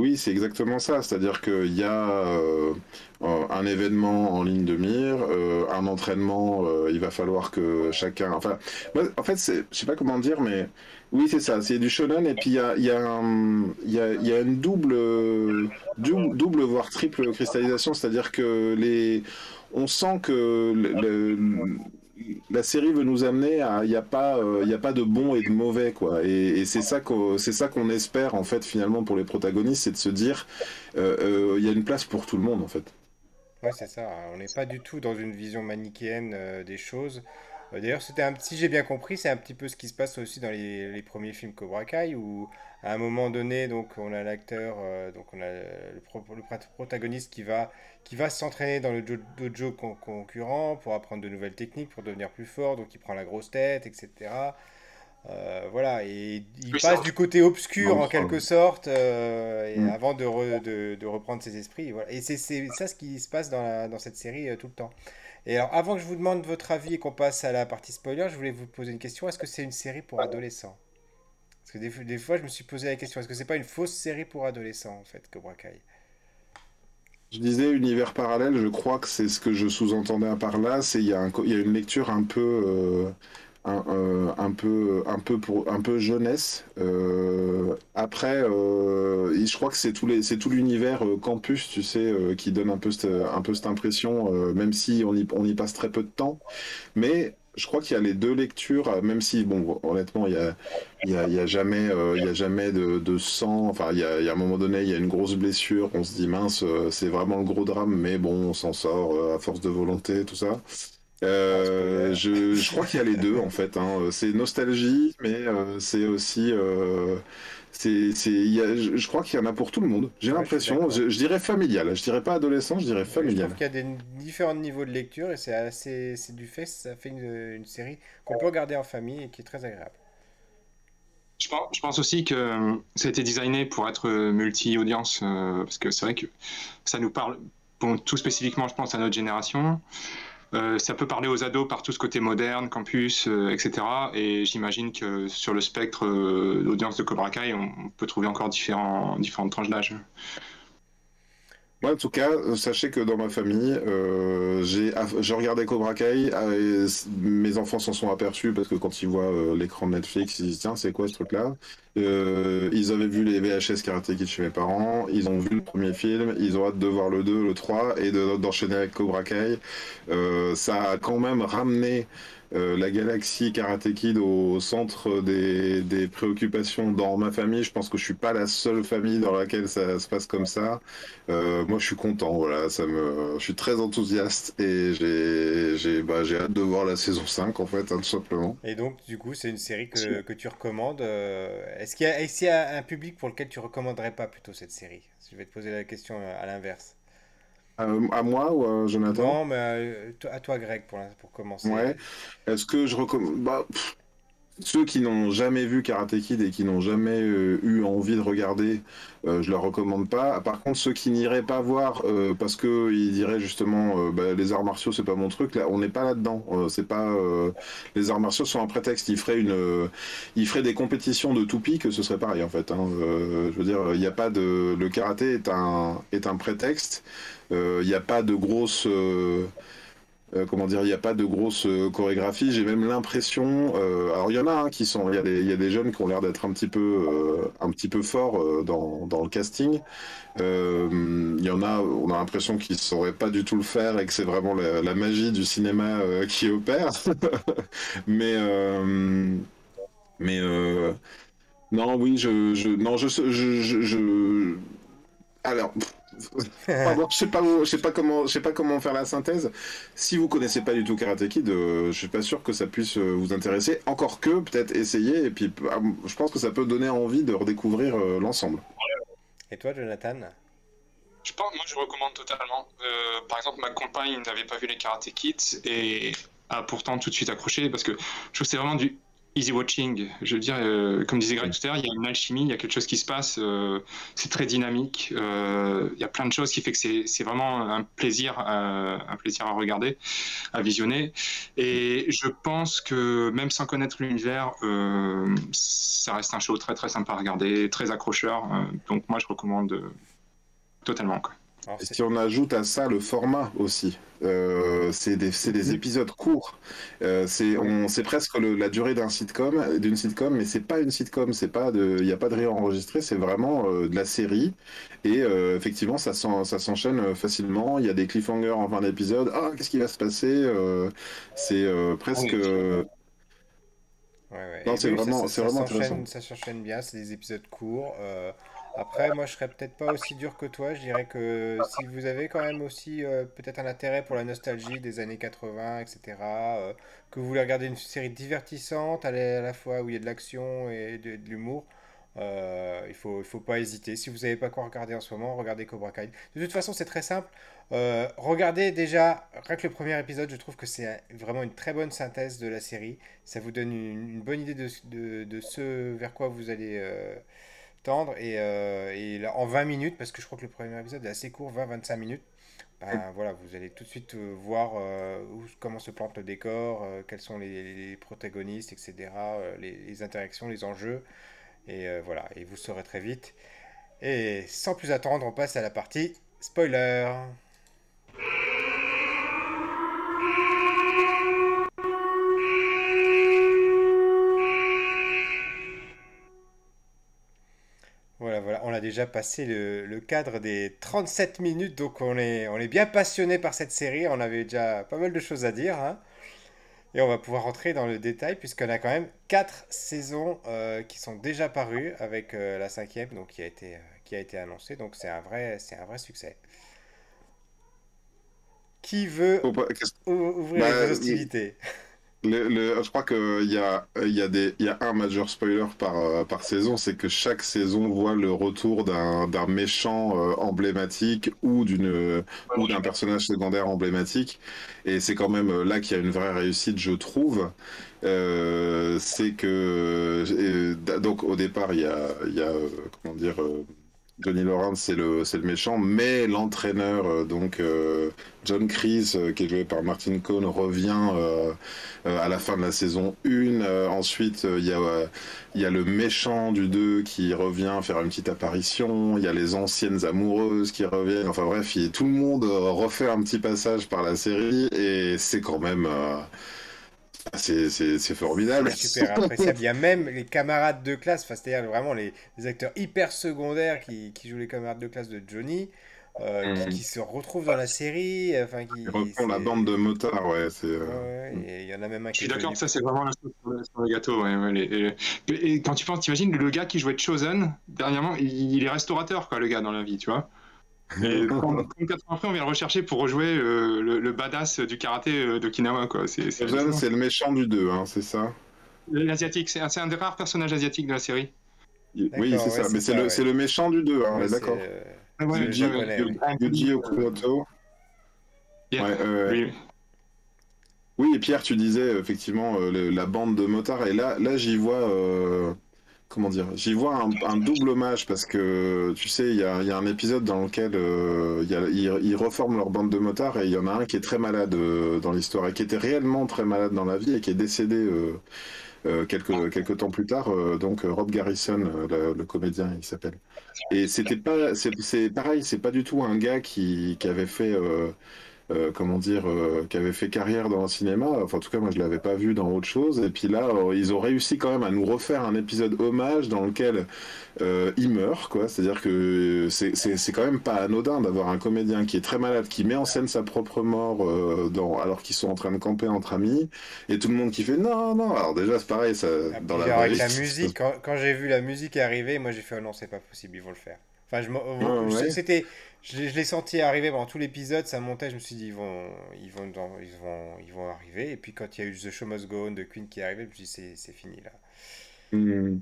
Oui, c'est exactement ça. C'est-à-dire qu'il y a euh, un événement en ligne de mire, euh, un entraînement, euh, il va falloir que chacun. Enfin, en fait, je sais pas comment dire, mais oui, c'est ça. C'est du shonen et puis il y a, une double, double, voire triple cristallisation. C'est-à-dire que les, on sent que la série veut nous amener à il n'y a pas il euh, a pas de bon et de mauvais quoi. Et, c'est ça qu'on c'est ça qu'on espère en fait finalement pour les protagonistes c'est de se dire euh, euh, il y a une place pour tout le monde en fait. Ouais c'est ça. On n'est pas du tout dans une vision manichéenne des choses. D'ailleurs, c'était un si j'ai bien compris, c'est un petit peu ce qui se passe aussi dans les, premiers films Cobra Kai, où à un moment donné, donc on a l'acteur, donc on a le, protagoniste qui va qui va s'entraîner dans le dojo concurrent pour apprendre de nouvelles techniques, pour devenir plus fort, donc il prend la grosse tête, etc. Euh, voilà, et il passe du côté obscur en quelque sorte, euh, mm. avant de, de, reprendre ses esprits. Voilà. Et c'est ça ce qui se passe dans, dans cette série euh, tout le temps. Et alors, avant que je vous demande votre avis et qu'on passe à la partie spoiler, je voulais vous poser une question. Est-ce que c'est une série pour adolescents? Parce que des, fois, je me suis posé la question, est-ce que c'est pas une fausse série pour adolescents, en fait, Cobra Kai? Je disais univers parallèle, je crois que c'est ce que je sous-entendais par là, c'est il y, a une lecture un peu, euh, euh, un, peu, un peu pour, un peu jeunesse. Euh, après, je crois que c'est tout l'univers campus, tu sais, qui donne un peu cette, un peu cette impression, même si on y, on y passe très peu de temps. Mais je crois qu'il y a les deux lectures, euh, même si, bon, honnêtement, il y a, y a, y a jamais, euh, y a jamais de, de, sang. Enfin, il y, a, y a un moment donné, il y a une grosse blessure. On se dit mince, euh, c'est vraiment le gros drame, mais bon, on s'en sort à force de volonté, tout ça. Euh, je, je, crois qu'il y a les deux en fait. Hein. C'est nostalgie, mais c'est aussi c'est, je, je, crois qu'il y en a pour tout le monde. J'ai l'impression, je, dirais familial. Je dirais pas adolescent, je dirais familial. Je trouve qu'il y a des différents niveaux de lecture et c'est assez, c'est du fait, ça fait une, une série qu'on peut regarder en famille et qui est très agréable. Je pense, je pense aussi que euh, ça a été designé pour être multi-audience euh, parce que c'est vrai que ça nous parle, bon, tout spécifiquement, je pense à notre génération. Euh, ça peut parler aux ados par tout ce côté moderne, campus, euh, etc. Et j'imagine que sur le spectre euh, d'audience de Cobra Kai, on, peut trouver encore différentes tranches d'âge. Moi, en tout cas, sachez que dans ma famille, euh, j'ai regardé Cobra Kai. Et mes enfants s'en sont aperçus parce que quand ils voient l'écran de Netflix, ils disent tiens, c'est quoi ce truc-là? Euh, ils avaient vu les VHS Karate Kid chez mes parents, ils ont vu le premier film, ils ont hâte de voir le 2, le 3 et d'enchaîner avec Cobra Kai. Euh, ça a quand même ramené euh, la galaxie Karate Kid au centre des, des, préoccupations dans ma famille. Je pense que je suis pas la seule famille dans laquelle ça se passe comme ça. Euh, moi, je suis content. Voilà, ça me, je suis très enthousiaste et j'ai, j'ai, bah, j'ai hâte de voir la saison 5 en fait, hein, tout simplement. Et donc, du coup, c'est une série que, que tu recommandes. Euh, est-ce qu'il y a, est-ce qu'il y a un public pour lequel tu recommanderais pas plutôt cette série? Je vais te poser la question à l'inverse. À moi ou à Jonathan? Non, mais euh, à, toi, Greg, pour, pour commencer. Ouais. Est-ce que je recommande. Bah, ceux qui n'ont jamais vu Karate Kid et qui n'ont jamais euh, eu envie de regarder, euh, je leur recommande pas. Par contre, ceux qui n'iraient pas voir parce que ils diraient justement bah, les arts martiaux c'est pas mon truc, là on n'est pas là-dedans. c'est pas les arts martiaux sont un prétexte. Ils feraient une, ils feraient des compétitions de toupie que ce serait pareil en fait. Hein. je veux dire, il n'y a pas de le karaté est un est un prétexte. Il euh, n'y a pas de grosse. Euh, comment dire, il n'y a pas de grosse euh, chorégraphie. J'ai même l'impression, euh, alors il y en a hein, qui sont, il y, a des, jeunes qui ont l'air d'être un petit peu, un petit peu forts dans, le casting. Il y en a, on a l'impression qu'ils sauraient pas du tout le faire et que c'est vraiment la, magie du cinéma qui opère. [laughs] mais, mais non, oui, je, non, je... alors. Pardon, [laughs] je sais pas, je sais pas comment, je sais pas comment faire la synthèse. Si vous connaissez pas du tout Karate Kid, euh, je suis pas sûr que ça puisse euh, vous intéresser. Encore que peut-être essayer et puis ah, je pense que ça peut donner envie de redécouvrir euh, l'ensemble. Et toi, Jonathan? Je pense, moi, je recommande totalement. par exemple, ma compagne n'avait pas vu les Karate Kids et a pourtant tout de suite accroché parce que je trouve que c'est vraiment du easy watching. Je veux dire, euh, comme disait Greg tout à l'heure, il y a une alchimie, il y a quelque chose qui se passe, euh, c'est très dynamique. Euh, il y a plein de choses qui fait que c'est vraiment un plaisir, un plaisir à regarder, à visionner. Et je pense que même sans connaître l'univers, ça reste un show très très sympa à regarder, très accrocheur. donc moi, je recommande totalement. Quoi. Et si on ajoute à ça le format aussi, euh, c'est des, des, épisodes courts. Euh, c'est presque le, la durée d'un sitcom, d'une sitcom, mais c'est pas une sitcom. C'est pas de, il n'y a pas de rire enregistré. C'est vraiment euh, de la série. Et effectivement, ça, ça s'enchaîne facilement. Il y a des cliffhangers en fin d'épisode. Ah, qu'est-ce qui va se passer C'est presque. Ouais, ouais. Non, c'est vraiment, ça, vraiment intéressant. Ça s'enchaîne bien. C'est des épisodes courts. Après, moi, je serais peut-être pas aussi dur que toi. Je dirais que si vous avez quand même aussi euh, peut-être un intérêt pour la nostalgie des années 80, etc., euh, que vous voulez regarder une série divertissante, à la, fois où il y a de l'action et de, l'humour, euh, il faut, il faut pas hésiter. Si vous n'avez pas quoi regarder en ce moment, regardez Cobra Kai. De toute façon, c'est très simple. regardez déjà, rien que le premier épisode, je trouve que c'est vraiment une très bonne synthèse de la série. Ça vous donne une, bonne idée de, de, de, ce vers quoi vous allez tendre et, euh, et en 20 minutes, parce que je crois que le premier épisode est assez court, 20-25 minutes, ben, voilà, vous allez tout de suite euh, voir euh, où, comment se plante le décor, quels sont les, protagonistes, etc., les, les, interactions, les enjeux, et voilà, et vous saurez très vite. Et sans plus attendre, on passe à la partie spoiler. On a déjà passé le, cadre des 37 minutes, donc on est, on est bien passionné par cette série, on avait déjà pas mal de choses à dire, hein. et on va pouvoir rentrer dans le détail, puisqu'on a quand même 4 saisons euh, qui sont déjà parues, avec euh, la cinquième donc, qui, a été, euh, qui a été annoncée, donc c'est un, vrai, un vrai succès. Qui veut ouvrir bah, les hostilités? Je crois qu'il y a, y, a y a un majeur spoiler par, euh, par saison, c'est que chaque saison voit le retour d'un méchant euh, emblématique ou d'une ou d'un personnage secondaire emblématique. Et c'est quand même euh, là qu'il y a une vraie réussite, je trouve. c'est que donc au départ il y a, y a comment dire Johnny Lawrence, c'est le, le méchant, mais l'entraîneur, euh, donc euh, John Kreese, euh, qui est joué par Martin Cohn, revient à la fin de la saison 1. ensuite, il y, a, il y a le méchant du 2 qui revient faire une petite apparition. Il y a les anciennes amoureuses qui reviennent. Enfin bref, tout le monde refait un petit passage par la série et c'est quand même c'est formidable. Super appréciable. Il y a même les camarades de classe, c'est-à-dire vraiment les, acteurs hyper secondaires qui, jouent les camarades de classe de Johnny. Euh, mm. qui, se retrouvent dans la série, enfin qui, reprend la bande de motards, ouais. Euh, il y en a même un qui. Je suis d'accord, ça c'est vraiment la chose sur le gâteau. et, quand tu penses, t'imagines le gars qui jouait Chosen dernièrement, il, est restaurateur quoi, le gars dans la vie, tu vois. Et 34 ans après, on vient le rechercher pour rejouer euh, le, badass du karaté euh, d'Okinawa. C'est c'est le méchant du 2, hein, c'est ça? L'asiatique, c'est un, des rares personnages asiatiques de la série. Oui, c'est ça, mais c'est le, le, méchant du 2, hein, on est d'accord. Yuji Okumoto. Oui. oui, et Pierre, tu disais effectivement euh, la bande de motards, et là, là j'y vois comment dire, j'y vois un, double hommage parce que tu sais, il y a, un épisode dans lequel euh, ils, reforment leur bande de motards et il y en a un qui est très malade euh, dans l'histoire et qui était réellement très malade dans la vie et qui est décédé euh, quelques, quelques temps plus tard. donc Rob Garrison, le, comédien, il s'appelle. Et c'était pas, c'est pareil, c'est pas du tout un gars qui, qui avait fait euh, comment dire, euh, qui avait fait carrière dans le cinéma. Enfin, en tout cas, moi, je l'avais pas vu dans autre chose. Et puis là, euh, ils ont réussi quand même à nous refaire un épisode hommage dans lequel il meurt, quoi. C'est-à-dire que c'est quand même pas anodin d'avoir un comédien qui est très malade, qui met en scène sa propre mort dans, alors qu'ils sont en train de camper entre amis, et tout le monde qui fait non, non. Alors déjà, c'est pareil, ça, ah, dans la, avec la musique, quand, quand j'ai vu la musique arriver, moi j'ai fait oh non, c'est pas possible, ils vont le faire. Enfin, je, c'était, je, l'ai senti arriver pendant tout l'épisode, ça montait, je me suis dit ils vont, ils vont, ils vont, ils vont arriver. Et puis quand il y a eu The Show Must Go On de Queen qui est arrivé, je me suis dit c'est fini là. Hmm.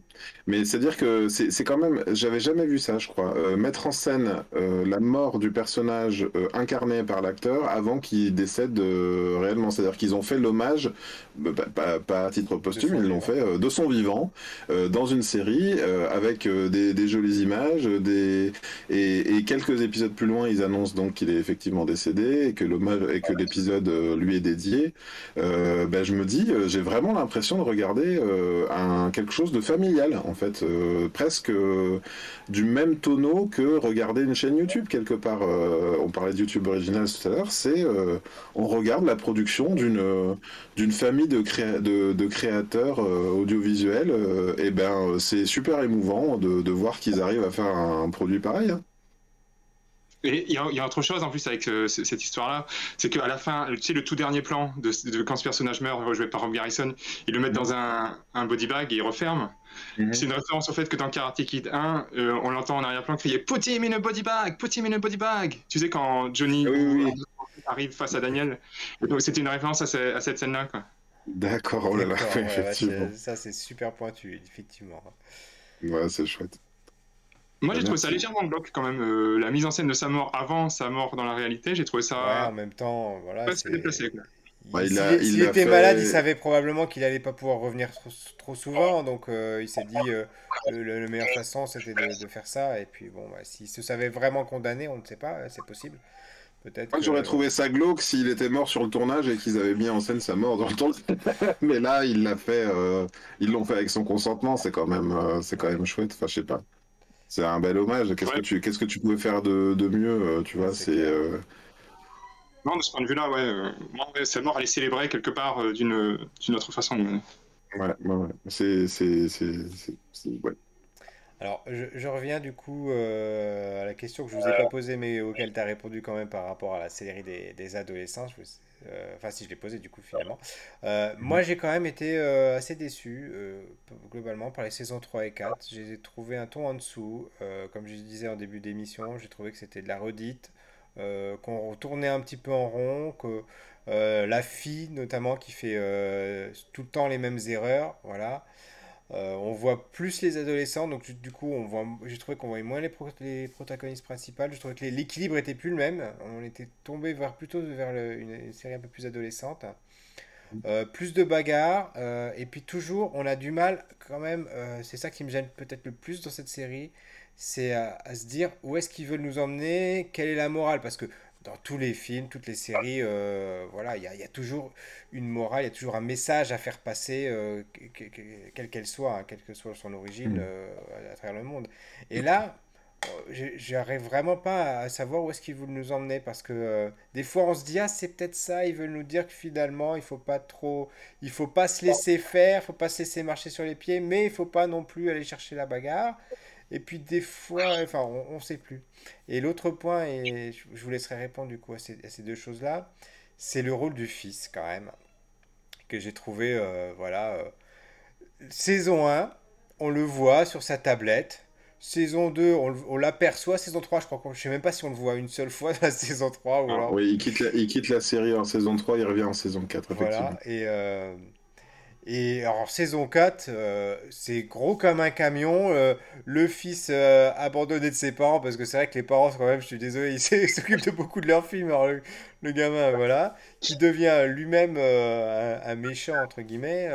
Mais c'est-à-dire que c'est quand même, j'avais jamais vu ça, je crois, euh, mettre en scène euh, la mort du personnage euh, incarné par l'acteur avant qu'il décède réellement. C'est-à-dire qu'ils ont fait l'hommage, bah, pas, à titre posthume, ils l'ont fait de son vivant dans une série avec des, jolies images, des et, quelques épisodes plus loin, ils annoncent donc qu'il est effectivement décédé et que l'hommage et que l'épisode lui est dédié. Ben, je me dis, j'ai vraiment l'impression de regarder un quelque chose de familial, en fait, euh, presque euh, du même tonneau que regarder une chaîne YouTube quelque part. Euh, on parlait de YouTube original tout à l'heure, c'est on regarde la production d'une d'une famille de, de, créateurs audiovisuels. et ben, c'est super émouvant de, voir qu'ils arrivent à faire un, produit pareil. Hein. Et il y, a autre chose en plus avec euh, cette histoire-là, c'est qu'à la fin, tu sais, le tout dernier plan de, quand ce personnage meurt, joué par Rob Garrison, ils le mettent dans un, un body bag et ils referment. Mhm. C'est une référence au fait que dans Karate Kid 1, euh, on l'entend en arrière-plan crier Put him in a body bag, put him in a body bag. Tu sais, quand Johnny arrive face à Daniel. Donc c'était une référence à, cette scène-là. D'accord, oh là là, [laughs] effectivement. ça, c'est super pointu, effectivement. Ouais, c'est chouette. Moi, j'ai trouvé ça légèrement bloc quand même. Euh, la mise en scène de sa mort avant sa mort dans la réalité, j'ai trouvé ça. Ouais, en même temps, voilà. c'est déplacé. Quoi. S'il était malade, il savait probablement qu'il allait pas pouvoir revenir trop, souvent, donc euh, il s'est dit euh, le, le, meilleur façon c'était de, faire ça. Et puis bon, bah, s'il se savait vraiment condamné, on ne sait pas, c'est possible. Peut-être. Moi, j'aurais trouvé ça glauque s'il était mort sur le tournage et qu'ils avaient mis en scène sa mort dans le tournage. [laughs] Mais là, il l'a fait, ils l'ont fait avec son consentement. C'est quand même, c'est quand même chouette. Enfin, je sais pas. C'est un bel hommage. Qu'est-ce que tu qu'est-ce que tu pouvais faire de, de mieux, euh, tu vois C'est euh, non, de ce point de vue-là, ouais, euh, c'est mort à les célébrer quelque part d'une d'une autre façon. Ouais, ouais, ouais. C'est c'est ouais. Alors, je, je, reviens du coup à la question que je vous ai pas posée, mais auquel tu as répondu quand même par rapport à la série des, des adolescents. Je euh, enfin, si je l'ai posé du coup finalement. Euh, moi, j'ai quand même été euh, assez déçu globalement par les saisons 3 et 4. J'ai trouvé un ton en dessous. comme je disais en début d'émission, j'ai trouvé que c'était de la redite, qu'on retournait un petit peu en rond, que la fille notamment qui fait tout le temps les mêmes erreurs. Voilà. Euh, on voit plus les adolescents, donc du coup, on voit, j'ai trouvé qu'on voyait moins les, protagonistes principales. Je trouvais que l'équilibre était plus le même. On était tombé vers, plutôt vers une, série un peu plus adolescente. Euh, plus de bagarres, euh, et puis toujours, on a du mal quand même. c'est ça qui me gêne peut-être le plus dans cette série, c'est à, à, se dire où est-ce qu'ils veulent nous emmener, quelle est la morale, parce que dans tous les films, toutes les séries, euh, voilà, il y, y, a toujours une morale, il y a toujours un message à faire passer, euh, quelle qu'elle soit, hein, quelle que soit son origine mm. euh, à, travers le monde. Et là, j'arrive vraiment pas à savoir où est-ce qu'ils veulent nous emmener parce que des fois on se dit ah c'est peut-être ça ils veulent nous dire que finalement il faut pas trop il faut pas se laisser faire il faut pas se laisser marcher sur les pieds mais il faut pas non plus aller chercher la bagarre et puis des fois, enfin, on ne sait plus. Et l'autre point, et je vous laisserai répondre du coup à ces, deux choses-là, c'est le rôle du fils quand même, que j'ai trouvé, euh, voilà, euh, saison 1, on le voit sur sa tablette. Saison 2, on, l'aperçoit. Saison 3, je crois je sais même pas si on le voit une seule fois [laughs] dans la saison 3. Ou alors... Oui, il quitte, la, il quitte la série en saison 3, il revient en saison 4, effectivement. Voilà, et, euh, et alors, saison 4, euh, c'est gros comme un camion. Euh, le fils euh, abandonné de ses parents, parce que c'est vrai que les parents, quand même, je suis désolé, [laughs] ils s'occupent de beaucoup de leurs films. Alors, le, gamin, voilà, qui devient lui-même un, méchant, entre guillemets.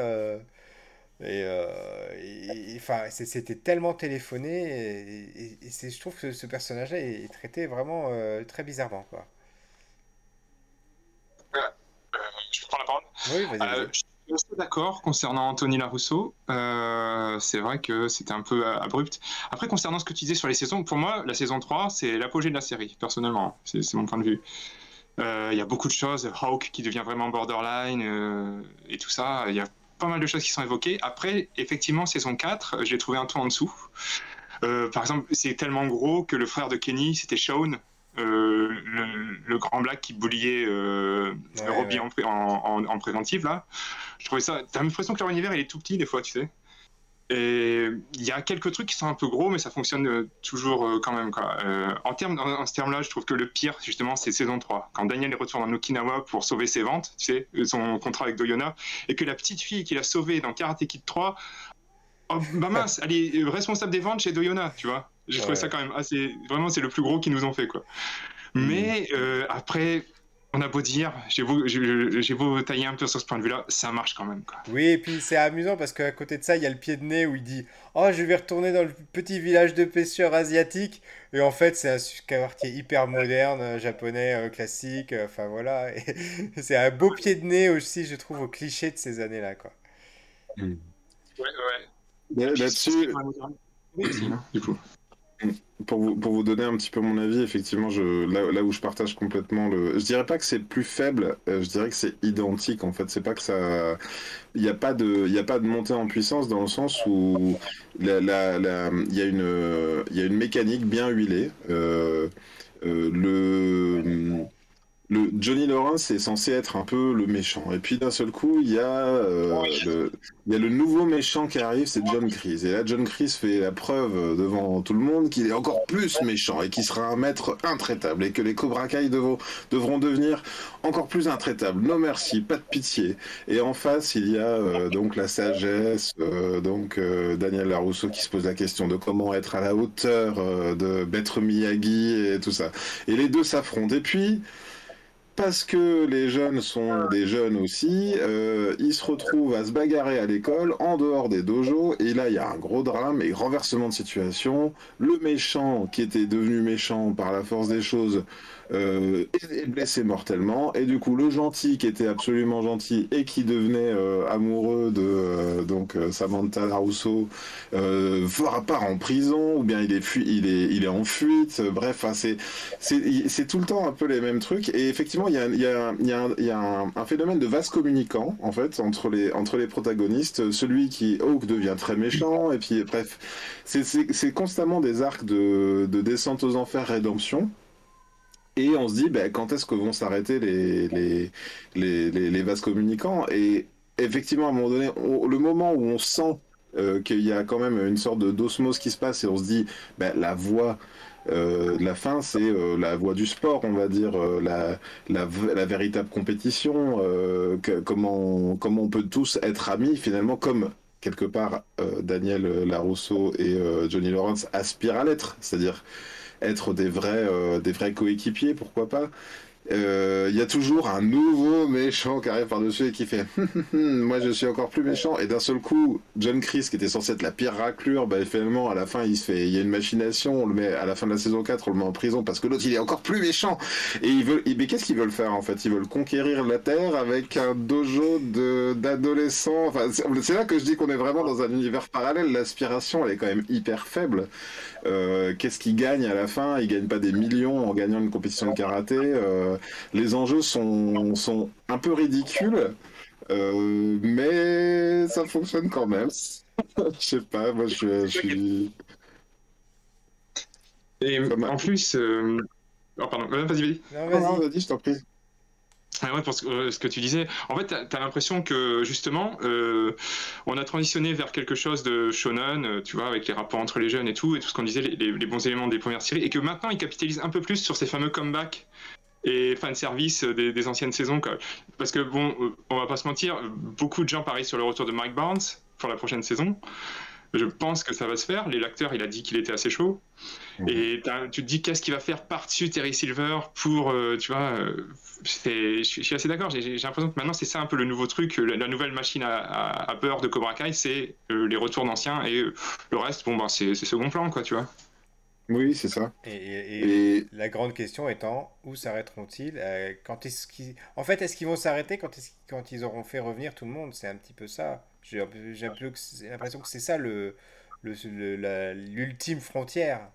et, enfin, c'était tellement téléphoné. Et, et, je trouve que ce personnage-là est, traité vraiment très bizarrement, quoi. je prends la parole. Oui, vas-y. D'accord concernant Anthony Larousseau. Euh, c'est vrai que c'était un peu euh, abrupt. Après, concernant ce que tu disais sur les saisons, pour moi, la saison 3, c'est l'apogée de la série, personnellement. C'est mon point de vue. Il y a beaucoup de choses. Hawk qui devient vraiment borderline et tout ça. Il y a pas mal de choses qui sont évoquées. Après, effectivement, saison 4, j'ai trouvé un ton en dessous. par exemple, c'est tellement gros que le frère de Kenny, c'était Shaun, euh, le, grand black qui bouliait euh, Robbie En, en, préventive là. Je trouvais ça. T'as l'impression que leur univers il est tout petit des fois, tu sais. Et il y a quelques trucs qui sont un peu gros, mais ça fonctionne euh, toujours euh, quand même. Quoi. en, termes, en, ce terme-là, je trouve que le pire, justement, c'est saison 3. Quand Daniel retourne en Okinawa pour sauver ses ventes, tu sais, son contrat avec Doyona, et que la petite fille qu'il a sauvée dans Karate Kid 3, oh, bah mince, elle est responsable des ventes chez Doyona, tu vois. J'ai trouvé ça quand même assez. Vraiment, c'est le plus gros qu'ils nous ont fait, quoi. Hmm. Mais euh, après, on a beau dire, j'ai beau, j'ai beau tailler un peu sur ce point de vue-là, ça marche quand même. Quoi. Oui, et puis c'est amusant parce qu'à côté de ça, il y a le pied de nez où il dit Oh, je vais retourner dans le petit village de pêcheurs asiatiques. Et en fait, c'est un quartier hyper moderne, euh, japonais, euh, classique. Enfin voilà. [laughs] c'est un beau pied de nez aussi, je trouve, au cliché de ces années-là. Quoi. Hmm. Ouais, ouais. Là-dessus. du coup. Pour vous, pour vous donner un petit peu mon avis, effectivement, je, là, là où je partage complètement le. Je dirais pas que c'est plus faible, euh, je dirais que c'est identique. En fait, c'est pas que ça. Il n'y a, pas de, il a pas de montée en puissance dans le sens où la, la, la... Il, y a une, il y a une mécanique bien huilée. Euh, euh, le le Johnny Lawrence est censé être un peu le méchant. Et puis d'un seul coup, il y, a, euh, le, il y a le nouveau méchant qui arrive, c'est John Kreese. Et là, John Kreese fait la preuve devant tout le monde qu'il est encore plus méchant et qu'il sera un maître intraitable et que les Cobra Kai devront, devront devenir encore plus intraitables. No merci, pas de pitié. Et en face, il y a euh, donc la sagesse, euh, donc Daniel Larousseau qui se pose la question de comment être à la hauteur de Maître Miyagi et tout ça. Et les deux s'affrontent. Et puis parce que les jeunes sont des jeunes aussi, euh, ils se retrouvent à se bagarrer à l'école, en dehors des dojos, et là il y a un gros drame et renversement de situation. Le méchant, qui était devenu méchant par la force des choses, euh, est blessé mortellement. Et du coup le gentil qui était absolument gentil et qui devenait euh, amoureux de euh, donc Samantha Rousseau part en prison ou bien il est il est il est en fuite. Bref c'est c'est tout le temps un peu les mêmes trucs. Et effectivement il y a y a, un, y a un, phénomène de vase communicant en fait entre les entre les protagonistes. Celui qui Hawk devient très méchant. Et puis bref c'est constamment des arcs de descente aux enfers rédemption et on se dit, ben, quand est-ce que vont s'arrêter les, les, les, les, vases communicants? Et effectivement, à un moment donné, le moment où on sent euh, qu'il y a quand même une sorte d'osmose qui se passe et on se dit, ben, la voix euh, la fin, c'est euh, la voie du sport, on va dire, la, la, la, véritable compétition, comment, comment on peut tous être amis finalement, comme quelque part Daniel Larousseau et Johnny Lawrence aspirent à l'être, c'est-à-dire être des vrais, euh, des vrais coéquipiers, pourquoi pas. Euh, il y a toujours un nouveau méchant qui arrive par-dessus et qui fait [laughs] Moi je suis encore plus méchant. Et d'un seul coup, John Chris, qui était censé être la pire raclure, bah, finalement, à la fin, il se fait. Il y a une machination, on le met à la fin de la saison 4, on le met en prison parce que l'autre il est encore plus méchant. Et ils veulent. Mais qu'est-ce qu'ils veulent faire en fait? Ils veulent conquérir la Terre avec un dojo d'adolescents. Enfin, c'est là que je dis qu'on est vraiment dans un univers parallèle. L'aspiration, elle est quand même hyper faible. Euh, qu'est-ce qu'ils gagnent à la fin? Ils gagnent pas des millions en gagnant une compétition de karaté. Euh, les enjeux sont, sont un peu ridicules, euh, mais ça fonctionne quand même. [laughs] je sais pas, moi je, suis. Et en plus, oh, pardon, vas-y, vas-y. vas-y, je t'en prie. Ah ouais, pour euh, ce, que tu disais. En fait, tu as, l'impression que justement, euh, on a transitionné vers quelque chose de shonen, euh, tu vois, avec les rapports entre les jeunes et tout, et tout ce qu'on disait, les, bons éléments des premières séries, et que maintenant, ils capitalisent un peu plus sur ces fameux comebacks et fan service des, des anciennes saisons. Quoi. Parce que, bon, on va pas se mentir, beaucoup de gens parient sur le retour de Mike Barnes pour la prochaine saison. Je pense que ça va se faire. L'acteur, il a dit qu'il était assez chaud. Mhm. Et tu te dis qu'est-ce qu'il va faire par-dessus Terry Silver pour, euh, tu vois, euh, je suis assez d'accord. J'ai l'impression que maintenant c'est ça un peu le nouveau truc, la, nouvelle machine à, beurre de Cobra Kai, c'est euh, les retours d'anciens et le reste, bon, ben, c'est second plan, quoi, tu vois. Oui, c'est ça. Et, la grande question étant, où s'arrêteront-ils? Quand est-ce qu'ils... En fait, est-ce qu'ils vont s'arrêter quand, quand ils auront fait revenir tout le monde? C'est un petit peu ça. J'ai l'impression que c'est ça le, l'ultime frontière.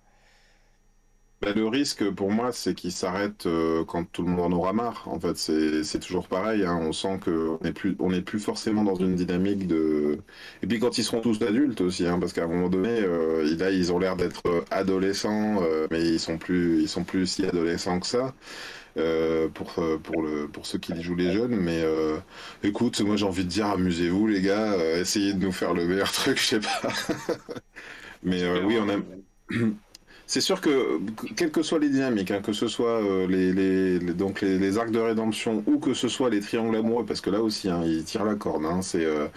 Bah, le risque pour moi, c'est qu'il s'arrête euh, quand tout le monde en aura marre. En fait, c'est toujours pareil. hein. On sent qu'on n'est plus, on plus forcément dans une dynamique de. Et puis quand ils seront tous adultes aussi, hein, parce qu'à un moment donné, euh, là, ils ont l'air d'être adolescents, euh, mais ils sont plus, ils sont plus si adolescents que ça. euh, pour, pour, le, pour ceux qui jouent les jeunes, mais euh, écoute, moi j'ai envie de dire amusez-vous les gars, euh, essayez de nous faire le meilleur [laughs] truc, je sais pas. Mais oui, on aime. [clears throat] C'est sûr que, quelles que soient les dynamiques, hein, que ce soit euh, les, les- les- donc les, les arcs de rédemption ou que ce soit les triangles amoureux, parce que là aussi, hein, ils tirent la corde. hein, c'est euh,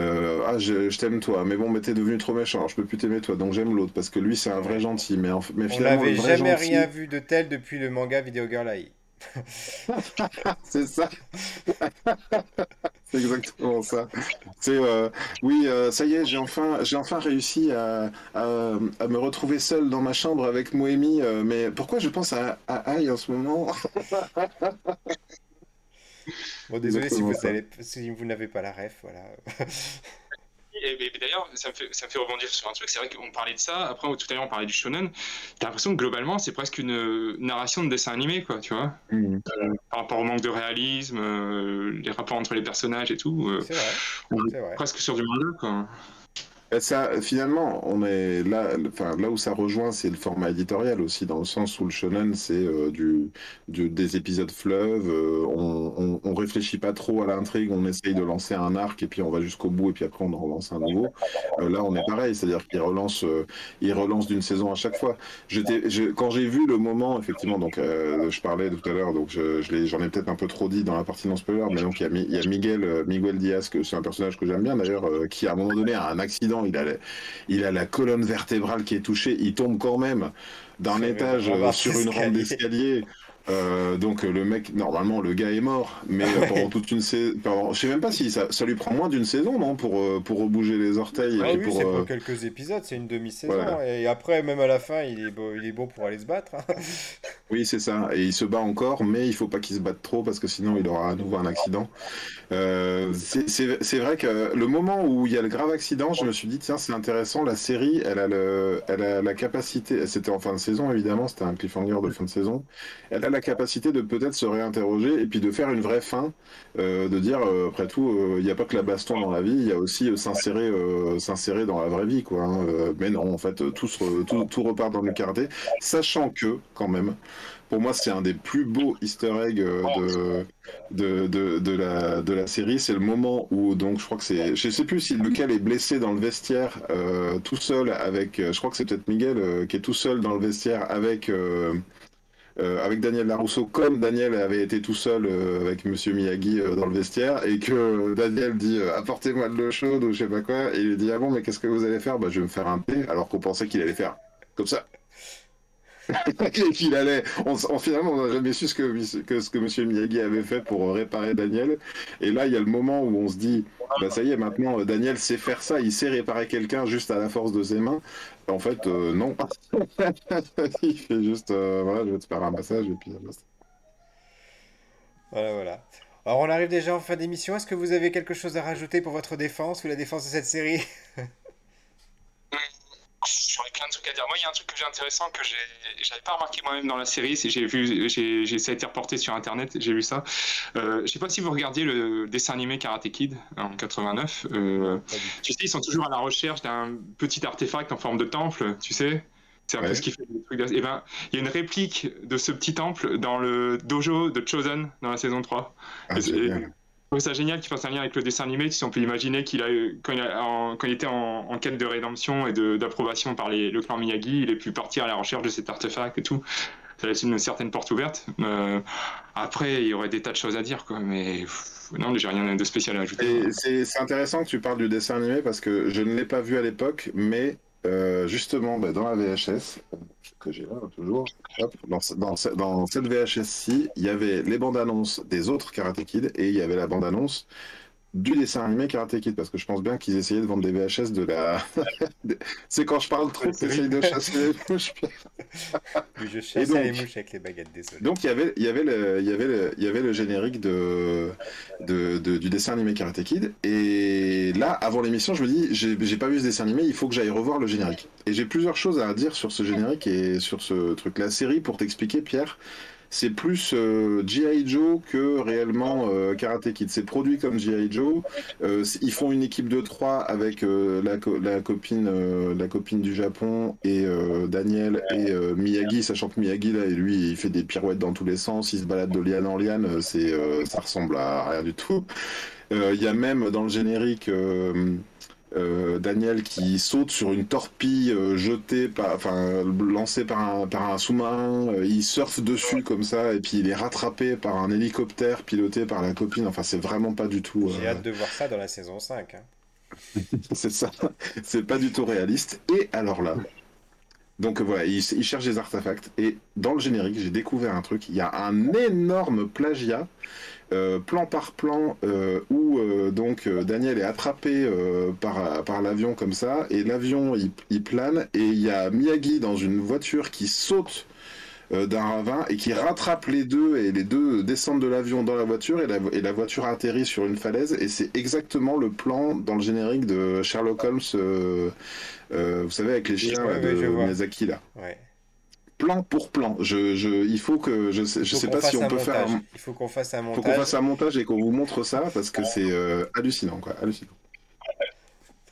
euh, ah, je, je t'aime toi, mais bon, mais t'es devenu trop méchant, je peux plus t'aimer toi, donc j'aime l'autre, parce que lui, c'est un vrai gentil. Mais, en, mais On finalement, n'avait jamais gentil, rien vu de tel depuis le manga Video Girl AI. [laughs] c'est ça. [laughs] C'est [laughs] exactement ça. C'est euh, oui, euh, ça y est, j'ai enfin, j'ai enfin réussi à, à, à me retrouver seul dans ma chambre avec Moemi. euh, mais pourquoi je pense à, à Aïe en ce moment? [laughs] Bon, désolé si vous, si vous n'avez pas la ref, voilà. [laughs] Et, et D'ailleurs, ça me, fait, ça me fait rebondir sur un truc. C'est vrai qu'on parlait de ça. Après, tout à l'heure, on parlait du shonen. T'as l'impression que globalement, c'est presque une narration de dessin animé, quoi, tu vois. Mhm. Par rapport au manque de réalisme, euh, les rapports entre les personnages et tout. euh, C'est vrai, on est vrai. presque sur du manga, quoi. Ça, finalement, on est là, enfin, là où ça rejoint, c'est le format éditorial aussi, dans le sens où le shonen, c'est euh, du, du- des épisodes fleuves, euh, on, on, on réfléchit pas trop à l'intrigue, on essaye de lancer un arc et puis on va jusqu'au bout et puis après on en relance un nouveau. Euh, là, on est pareil, c'est-à-dire qu'il relance, il relance d'une saison à chaque fois. Je- quand j'ai vu le moment, effectivement, donc je parlais tout à l'heure, donc je, je l'ai- j'en ai peut-être un peu trop dit dans la partie non spoiler, mais donc il y a, il y a Miguel, Miguel Diaz, que c'est un personnage que j'aime bien d'ailleurs, qui à un moment donné a un accident, il a, la- il a la colonne vertébrale qui est touchée, il tombe quand même d'un étage on va euh, sur une rampe d'escalier. Euh, donc euh, le mec, normalement le gars est mort, mais pendant toute une saison, je sais même pas si ça, ça lui prend moins d'une saison, non, pour pour rebouger les orteils Ah et oui, pour c'est euh, pour quelques épisodes, c'est une demi-saison. Voilà. Et après, même à la fin, il est beau, il est pour aller se battre. hein. Oui, c'est ça. Et il se bat encore, mais il faut pas qu'il se batte trop parce que sinon il aura à nouveau un accident. Euh, c'est vrai que le moment où il y a le grave accident, je me suis dit, tiens, c'est intéressant, la série, elle a, le, elle a la capacité, c'était en fin de saison évidemment, c'était un cliffhanger de fin de saison, elle a la capacité de peut-être se réinterroger et puis de faire une vraie fin, euh, de dire, euh, après tout, euh, il n'y a pas que la baston dans la vie, il y a aussi euh, s'insérer s'insérer dans la vraie vie, quoi. hein. Mais non, en fait, tout, tout, tout repart dans le karaté, sachant que, quand même, pour moi, c'est un des plus beaux easter eggs euh, de, de, de, de la, de la série. C'est le moment où, donc, je crois que c'est. Je sais plus si lequel est blessé dans le vestiaire, euh, tout seul avec. euh, Je crois que c'est peut-être Miguel euh, qui est tout seul dans le vestiaire avec. euh, euh, avec Daniel Larousseau, comme Daniel avait été tout seul euh, avec Monsieur Miyagi euh, dans le vestiaire, et que Daniel dit apportez-moi de l'eau chaude ou je sais pas quoi, et il lui dit ah bon mais qu'est-ce que vous allez faire? Bah je vais me faire un thé, alors qu'on pensait qu'il allait faire comme ça. [laughs] et qu'il allait. On, on- finalement, on jamais su ce que, que ce que Miyagi avait fait pour réparer Daniel. Et là, il y a le moment où on se dit, bah ça y est, maintenant euh, Daniel sait faire ça, il sait réparer quelqu'un juste à la force de ses mains. En fait, euh, non. [laughs] il fait juste, euh, voilà, je vais te faire un massage et puis. euh. Voilà, voilà. Alors, on arrive déjà en fin d'émission. Est-ce que vous avez quelque chose à rajouter pour votre défense ou la défense de cette série? [laughs] J'aurais plein de trucs à dire. Moi, il y a un truc que j'ai intéressant que j'avais pas remarqué moi-même dans la série. J'ai vu, j'ai, ça a été reporté sur internet. J'ai vu ça. Euh, je sais pas si vous regardiez le dessin animé Karate Kid en 89. Euh, tu sais, ils sont toujours à la recherche d'un petit artefact en forme de temple. Tu sais? C'est un Ouais. peu ce qui fait le truc. de- Eh ben, il y a une réplique de ce petit temple dans le dojo de Chosen dans la saison 3. Ah, Et- trouve ça génial qu'il fasse un lien avec le dessin animé, si on peut imaginer qu'il a, quand il, quand il était en, quête de rédemption et d'approbation par le clan Miyagi, il ait pu partir à la recherche de cet artefact et tout. Ça laisse une certaine porte ouverte. Euh, après, il y aurait des tas de choses à dire, quoi, mais pff, non, j'ai rien de spécial à ajouter. C'est intéressant que tu parles du dessin animé parce que je ne l'ai pas vu à l'époque, mais euh, justement bah, dans la VHS, que j'ai là toujours, dans, dans cette VHS-ci, il y avait les bandes annonces des autres Karate Kid et il y avait la bande annonce du dessin animé Karate Kid parce que je pense bien qu'ils essayaient de vendre des VHS de la. [laughs] C'est quand je parle trop Oui. j'essaye de chasser les mouches. [laughs] Pierre. je chassais les mouches avec les baguettes, désolé. Donc il y avait, il y avait, le, il y avait, le, il y avait le générique de, de, du dessin animé Karate Kid. Et là, avant l'émission, je me dis, j'ai pas vu ce dessin animé, il faut que j'aille revoir le générique. Et j'ai plusieurs choses à dire sur ce générique et sur ce truc. La série, pour t'expliquer, Pierre, c'est plus euh, G.I. Joe que réellement euh, Karate Kid. C'est produit comme G.I. Joe. Euh, ils font une équipe de trois avec la, la, copine, la copine du Japon et Daniel et Miyagi, sachant que Miyagi là, lui, il fait des pirouettes dans tous les sens, il se balade de liane en liane, c'est, ça ressemble à rien du tout. Il y a même dans le générique euh, Daniel qui saute sur une torpille euh, jetée, par, enfin lancée par un, par un sous-marin, euh, il surfe dessus comme ça et puis il est rattrapé par un hélicoptère piloté par la copine. Enfin, c'est vraiment pas du tout. J'ai hâte de voir ça dans la saison 5. Hein. [laughs] c'est ça, c'est pas du tout réaliste. Et alors là, donc voilà, il, il, cherche des artefacts et dans le générique, j'ai découvert un truc. Il y a un énorme plagiat plan par plan euh, où euh, donc Daniel est attrapé par, par l'avion comme ça et l'avion il, plane et il y a Miyagi dans une voiture qui saute d'un ravin et qui rattrape les deux et les deux descendent de l'avion dans la voiture et la, et la, voiture atterrit sur une falaise et c'est exactement le plan dans le générique de Sherlock Holmes vous savez avec les chiens de Miyazaki là plan pour plan. Je, je, il faut que je sais, je sais pas si on peut faire. Un... Il faut qu'on fasse un montage. Faut qu'on fasse un montage et qu'on vous montre ça parce que c'est euh, hallucinant, quoi, hallucinant.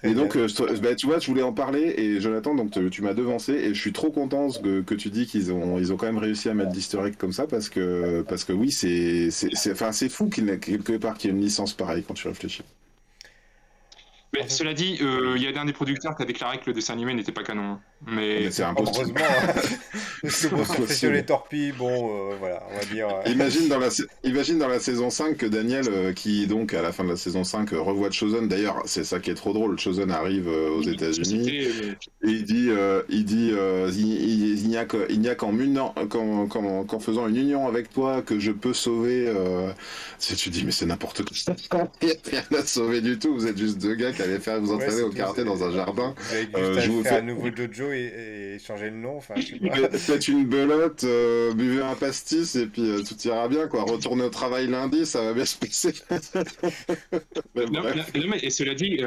et donc, euh, bah, tu vois, je voulais en parler et Jonathan, donc tu m'as devancé et je suis trop content que, que tu dis qu'ils ont, ils ont quand même réussi à mettre d'easter comme ça parce que, parce que oui, c'est, c'est, enfin, c'est fou qu'il n'ait quelque part qu'il y ait une licence pareille quand tu réfléchis. Mais cela dit, euh, il y a un des producteurs qui a déclaré que le dessin animé n'était pas canon. Mais, c'est impossible. Heureusement, [laughs] sur les torpilles, bon, euh, voilà, on va dire. Euh. Imagine, dans la, imagine dans la saison 5 que Daniel, qui donc à la fin de la saison 5 revoit Chosen. D'ailleurs, c'est ça qui est trop drôle. Chosen arrive aux États-Unis et il dit, il dit, il, n'y a qu'en faisant une union avec toi que je peux sauver. Si tu dis, mais c'est n'importe quoi. [laughs] Il n'y a rien à sauver du tout. Vous êtes juste deux gars allez faire vous entraîner au karaté dans un jardin. Vous euh, je vous faire un nouveau dojo et, et, changer le nom. Enfin, [laughs] Faites une belote, euh, buvez un pastis et puis euh, tout ira bien. quoi. Retournez au travail lundi, ça va bien se passer. [laughs] et cela dit,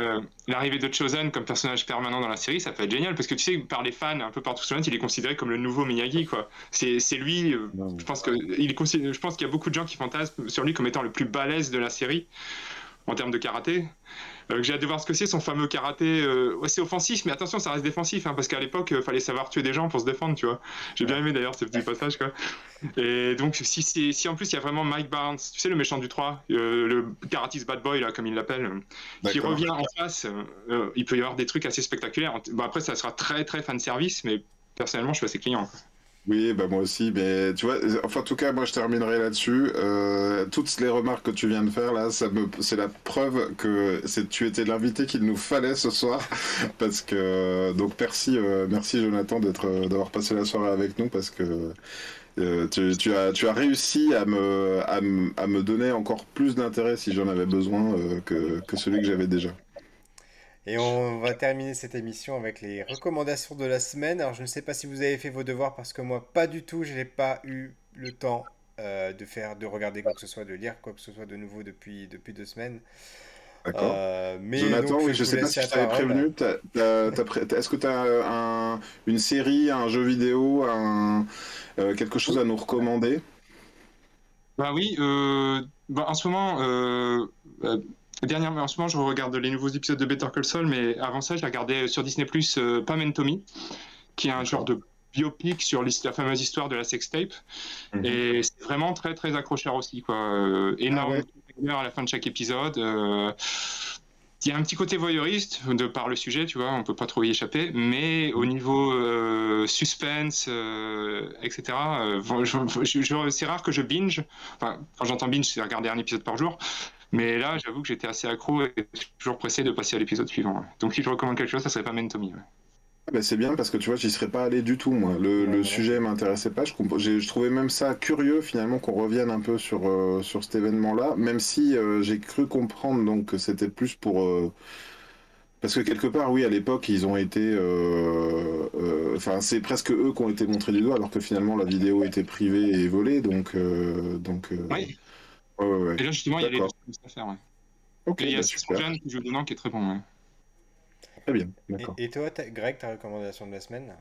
l'arrivée de Chosen comme personnage permanent dans la série, ça peut être génial parce que tu sais, par les fans un peu partout sur le il est considéré comme le nouveau Miyagi. quoi. C'est lui, je pense qu'il y a beaucoup de gens qui fantasment sur lui comme étant le plus balèze de la série en termes de karaté. Euh, j'ai hâte de voir ce que c'est son fameux karaté. Euh, ouais, c'est offensif, mais attention, ça reste défensif, hein, parce qu'à l'époque, il euh, fallait savoir tuer des gens pour se défendre, tu vois. J'ai bien aimé d'ailleurs ce petit passage, quoi. Et donc, si, si en plus il y a vraiment Mike Barnes, tu sais, le méchant du 3, le karatiste bad boy, là, comme il l'appelle, qui revient en face, il peut y avoir des trucs assez spectaculaires. Bon, après, ça sera très, très fan service, mais personnellement, je suis assez client. Oui, bah moi aussi, mais tu vois, enfin en tout cas, moi je terminerai là-dessus. Euh, toutes les remarques que tu viens de faire là, ça me, c'est la preuve que c'est, tu étais l'invité qu'il nous fallait ce soir, [laughs] parce que donc merci, euh, merci Jonathan d'être, d'avoir passé la soirée avec nous, parce que euh, tu, tu, as, tu as réussi à me, à, me donner encore plus d'intérêt si j'en avais besoin que, que celui que j'avais déjà. Et on va terminer cette émission avec les recommandations de la semaine. Alors je ne sais pas si vous avez fait vos devoirs parce que moi pas du tout, je n'ai pas eu le temps euh, de faire, de regarder quoi que ce soit, de lire quoi que ce soit de nouveau depuis, depuis deux semaines. D'accord. Euh, mais Jonathan, je ne sais pas si tu t'avais prévenu. Est-ce que tu as une série, un jeu vidéo, un, euh, quelque chose à nous recommander? Bah oui, bah, en ce moment Dernièrement, en ce moment, je regarde les nouveaux épisodes de Better Call Saul, mais avant ça, j'ai regardé sur Disney Plus euh, Pam and Tommy, qui est un genre de biopic sur la fameuse histoire de la sextape. Mhm. Et c'est vraiment très, très accrocheur aussi. Quoi. Euh, énorme ah à la fin de chaque épisode. Euh, il y a un petit côté voyeuriste de par le sujet, tu vois, on peut pas trop y échapper, mais au niveau euh, suspense, etc. c'est rare que je binge. Enfin, quand j'entends binge, c'est regarder un épisode par jour. Mais là, j'avoue que j'étais assez accro et toujours pressé de passer à l'épisode suivant. Donc si je recommande quelque chose, ça serait pas Mentomy. Ah bah c'est bien parce que tu vois, j'y serais pas allé du tout moi. Le, le sujet m'intéressait pas. Je, je, trouvais même ça curieux finalement qu'on revienne un peu sur, euh, sur cet événement-là, même si euh, j'ai cru comprendre donc que c'était plus pour euh, Parce que quelque part, oui, à l'époque, ils ont été. euh, euh, Enfin, c'est presque eux qui ont été montrés du doigt, alors que finalement la vidéo était privée et volée, donc. euh, donc euh, Oui. ouais, ouais, ouais. Et là, justement, il y a les deux D'accord. choses à faire. Ouais. Ok, Et il y a bah. Jeanne qui joue dedans qui est très bon. Ouais. Très bien, Et, d'accord. et toi, Greg, ta recommandation de la semaine?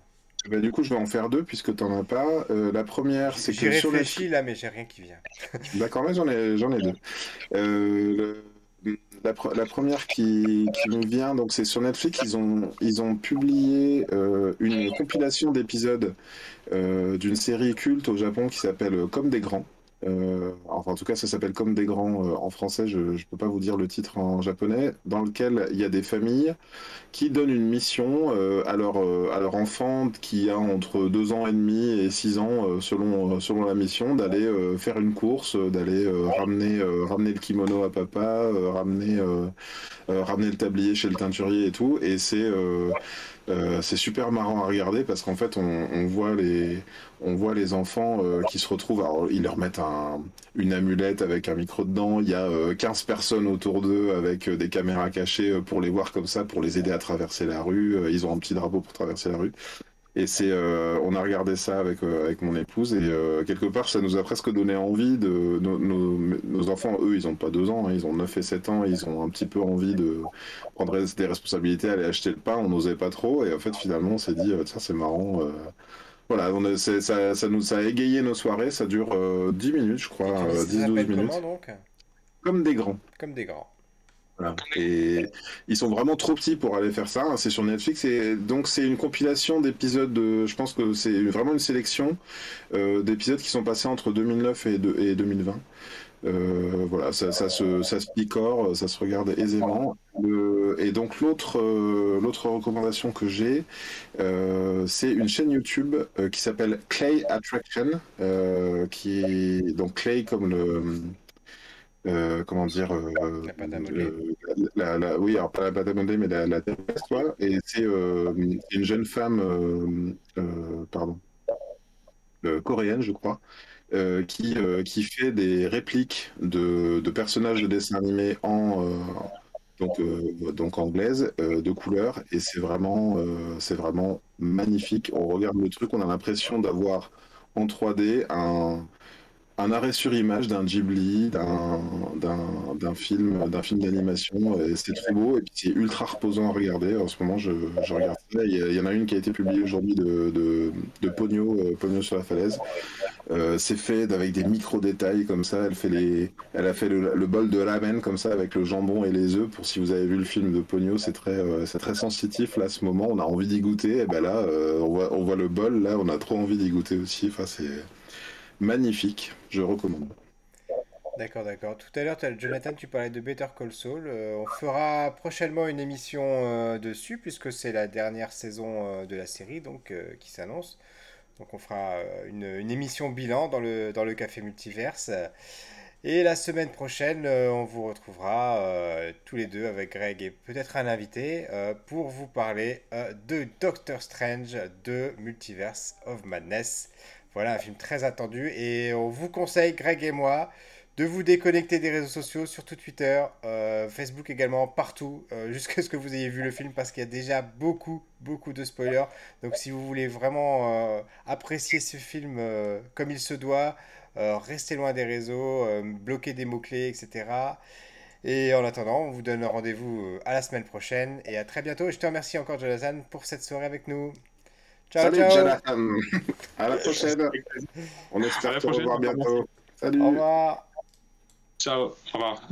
Bah, du coup, je vais en faire deux puisque t'en as pas. Euh, la première, c'est que sur réfléchis là, mais j'ai rien qui vient. [laughs] D'accord, là j'en ai, j'en ai deux. Euh, le- la, pre- la première qui, qui me vient, donc c'est sur Netflix, ils ont, ils ont publié euh, une compilation d'épisodes euh, d'une série culte au Japon qui s'appelle Comme des grands. Euh, enfin, en tout cas, ça s'appelle Comme des grands euh, en français, je ne peux pas vous dire le titre en japonais, dans lequel il y a des familles qui donnent une mission euh, à, leur, euh, à leur enfant qui a entre 2 ans et demi et 6 ans, euh, selon, euh, selon la mission, d'aller faire une course, d'aller ramener, ramener le kimono à papa, ramener, ramener le tablier chez le teinturier et tout. Et c'est euh, c'est super marrant à regarder parce qu'en fait, on, voit les, on voit les enfants euh, qui se retrouvent. Alors, ils leur mettent un, une amulette avec un micro dedans. Il y a euh, 15 personnes autour d'eux avec euh, des caméras cachées pour les voir comme ça, pour les aider à traverser la rue. Ils ont un petit drapeau pour traverser la rue. Et c'est, euh, on a regardé ça avec, euh, avec mon épouse et euh, quelque part ça nous a presque donné envie de nos, nos, nos enfants, eux ils ont pas deux ans, hein, ils ont 9 et 7 ans, ils ont un petit peu envie de prendre des responsabilités, aller acheter le pain, on n'osait pas trop et en fait finalement on s'est dit tiens c'est marrant. voilà, on a- c'est- ça, ça nous ça a égayé nos soirées, ça dure euh, 10 minutes je crois, Et tu dis, euh, ça 10-12 s'appelle minutes, comment donc? Comme des grands. Comme des grands. Voilà. Et ils sont vraiment trop petits pour aller faire ça. hein. C'est sur Netflix et donc c'est une compilation d'épisodes. De, je pense que c'est vraiment une sélection euh, d'épisodes qui sont passés entre 2009 et, de- et 2020. Euh, voilà, ça, ça se, ça se picore, ça se regarde aisément. Le- et donc l'autre, euh, l'autre recommandation que j'ai, euh, c'est une chaîne YouTube euh, qui s'appelle Clay Attraction, euh, qui est donc Clay comme le euh, comment dire euh, le- la, la- oui alors pas la modeler mais la, la et c'est euh, une jeune femme euh, euh, pardon euh, coréenne je crois euh, qui euh, qui fait des répliques de, de personnages de dessins animés en euh, donc euh, donc anglaise euh, de couleur. Et c'est vraiment euh, c'est vraiment magnifique. On regarde le truc on a l'impression d'avoir en 3D un un arrêt sur image d'un Ghibli, d'un film, d'un film d'animation. C'est trop beau et c'est ultra reposant à regarder. En ce moment, je, regarde ça. Il y, en a une qui a été publiée aujourd'hui de, de, de Pogno, euh, Pogno sur la falaise. Euh, c'est fait avec des micro détails comme ça. Elle fait a fait le, bol de ramen comme ça avec le jambon et les œufs. Pour si vous avez vu le film de Pogno, c'est très, euh, c'est très sensitif là. Ce moment, on a envie d'y goûter. Et ben là, on voit, on voit le bol. Là, on a trop envie d'y goûter aussi. Enfin, c'est magnifique. Je recommande. D'accord, d'accord. Tout à l'heure, Jonathan, tu parlais de Better Call Saul. Euh, on fera prochainement une émission euh, dessus, puisque c'est la dernière saison euh, de la série donc, qui s'annonce. Donc on fera une, émission bilan dans le, dans le Café Multiverse. Et la semaine prochaine, on vous retrouvera tous les deux avec Greg et peut-être un invité pour vous parler de Doctor Strange de Multiverse of Madness. Voilà un film très attendu et on vous conseille, Greg et moi, de vous déconnecter des réseaux sociaux, surtout Twitter, euh, Facebook également, partout, euh, [laughs] jusqu'à ce que vous ayez vu le film parce qu'il y a déjà beaucoup, beaucoup de spoilers. Donc si vous voulez vraiment euh, apprécier ce film comme il se doit, restez loin des réseaux, bloquez des mots-clés, etc. Et en attendant, on vous donne rendez-vous à la semaine prochaine et à très bientôt. Et je te remercie encore, Jonathan, pour cette soirée avec nous. Ciao, Salut ciao. Jonathan. À la prochaine. On espère la te prochaine. revoir bientôt. Salut. Au revoir. Ciao, au revoir.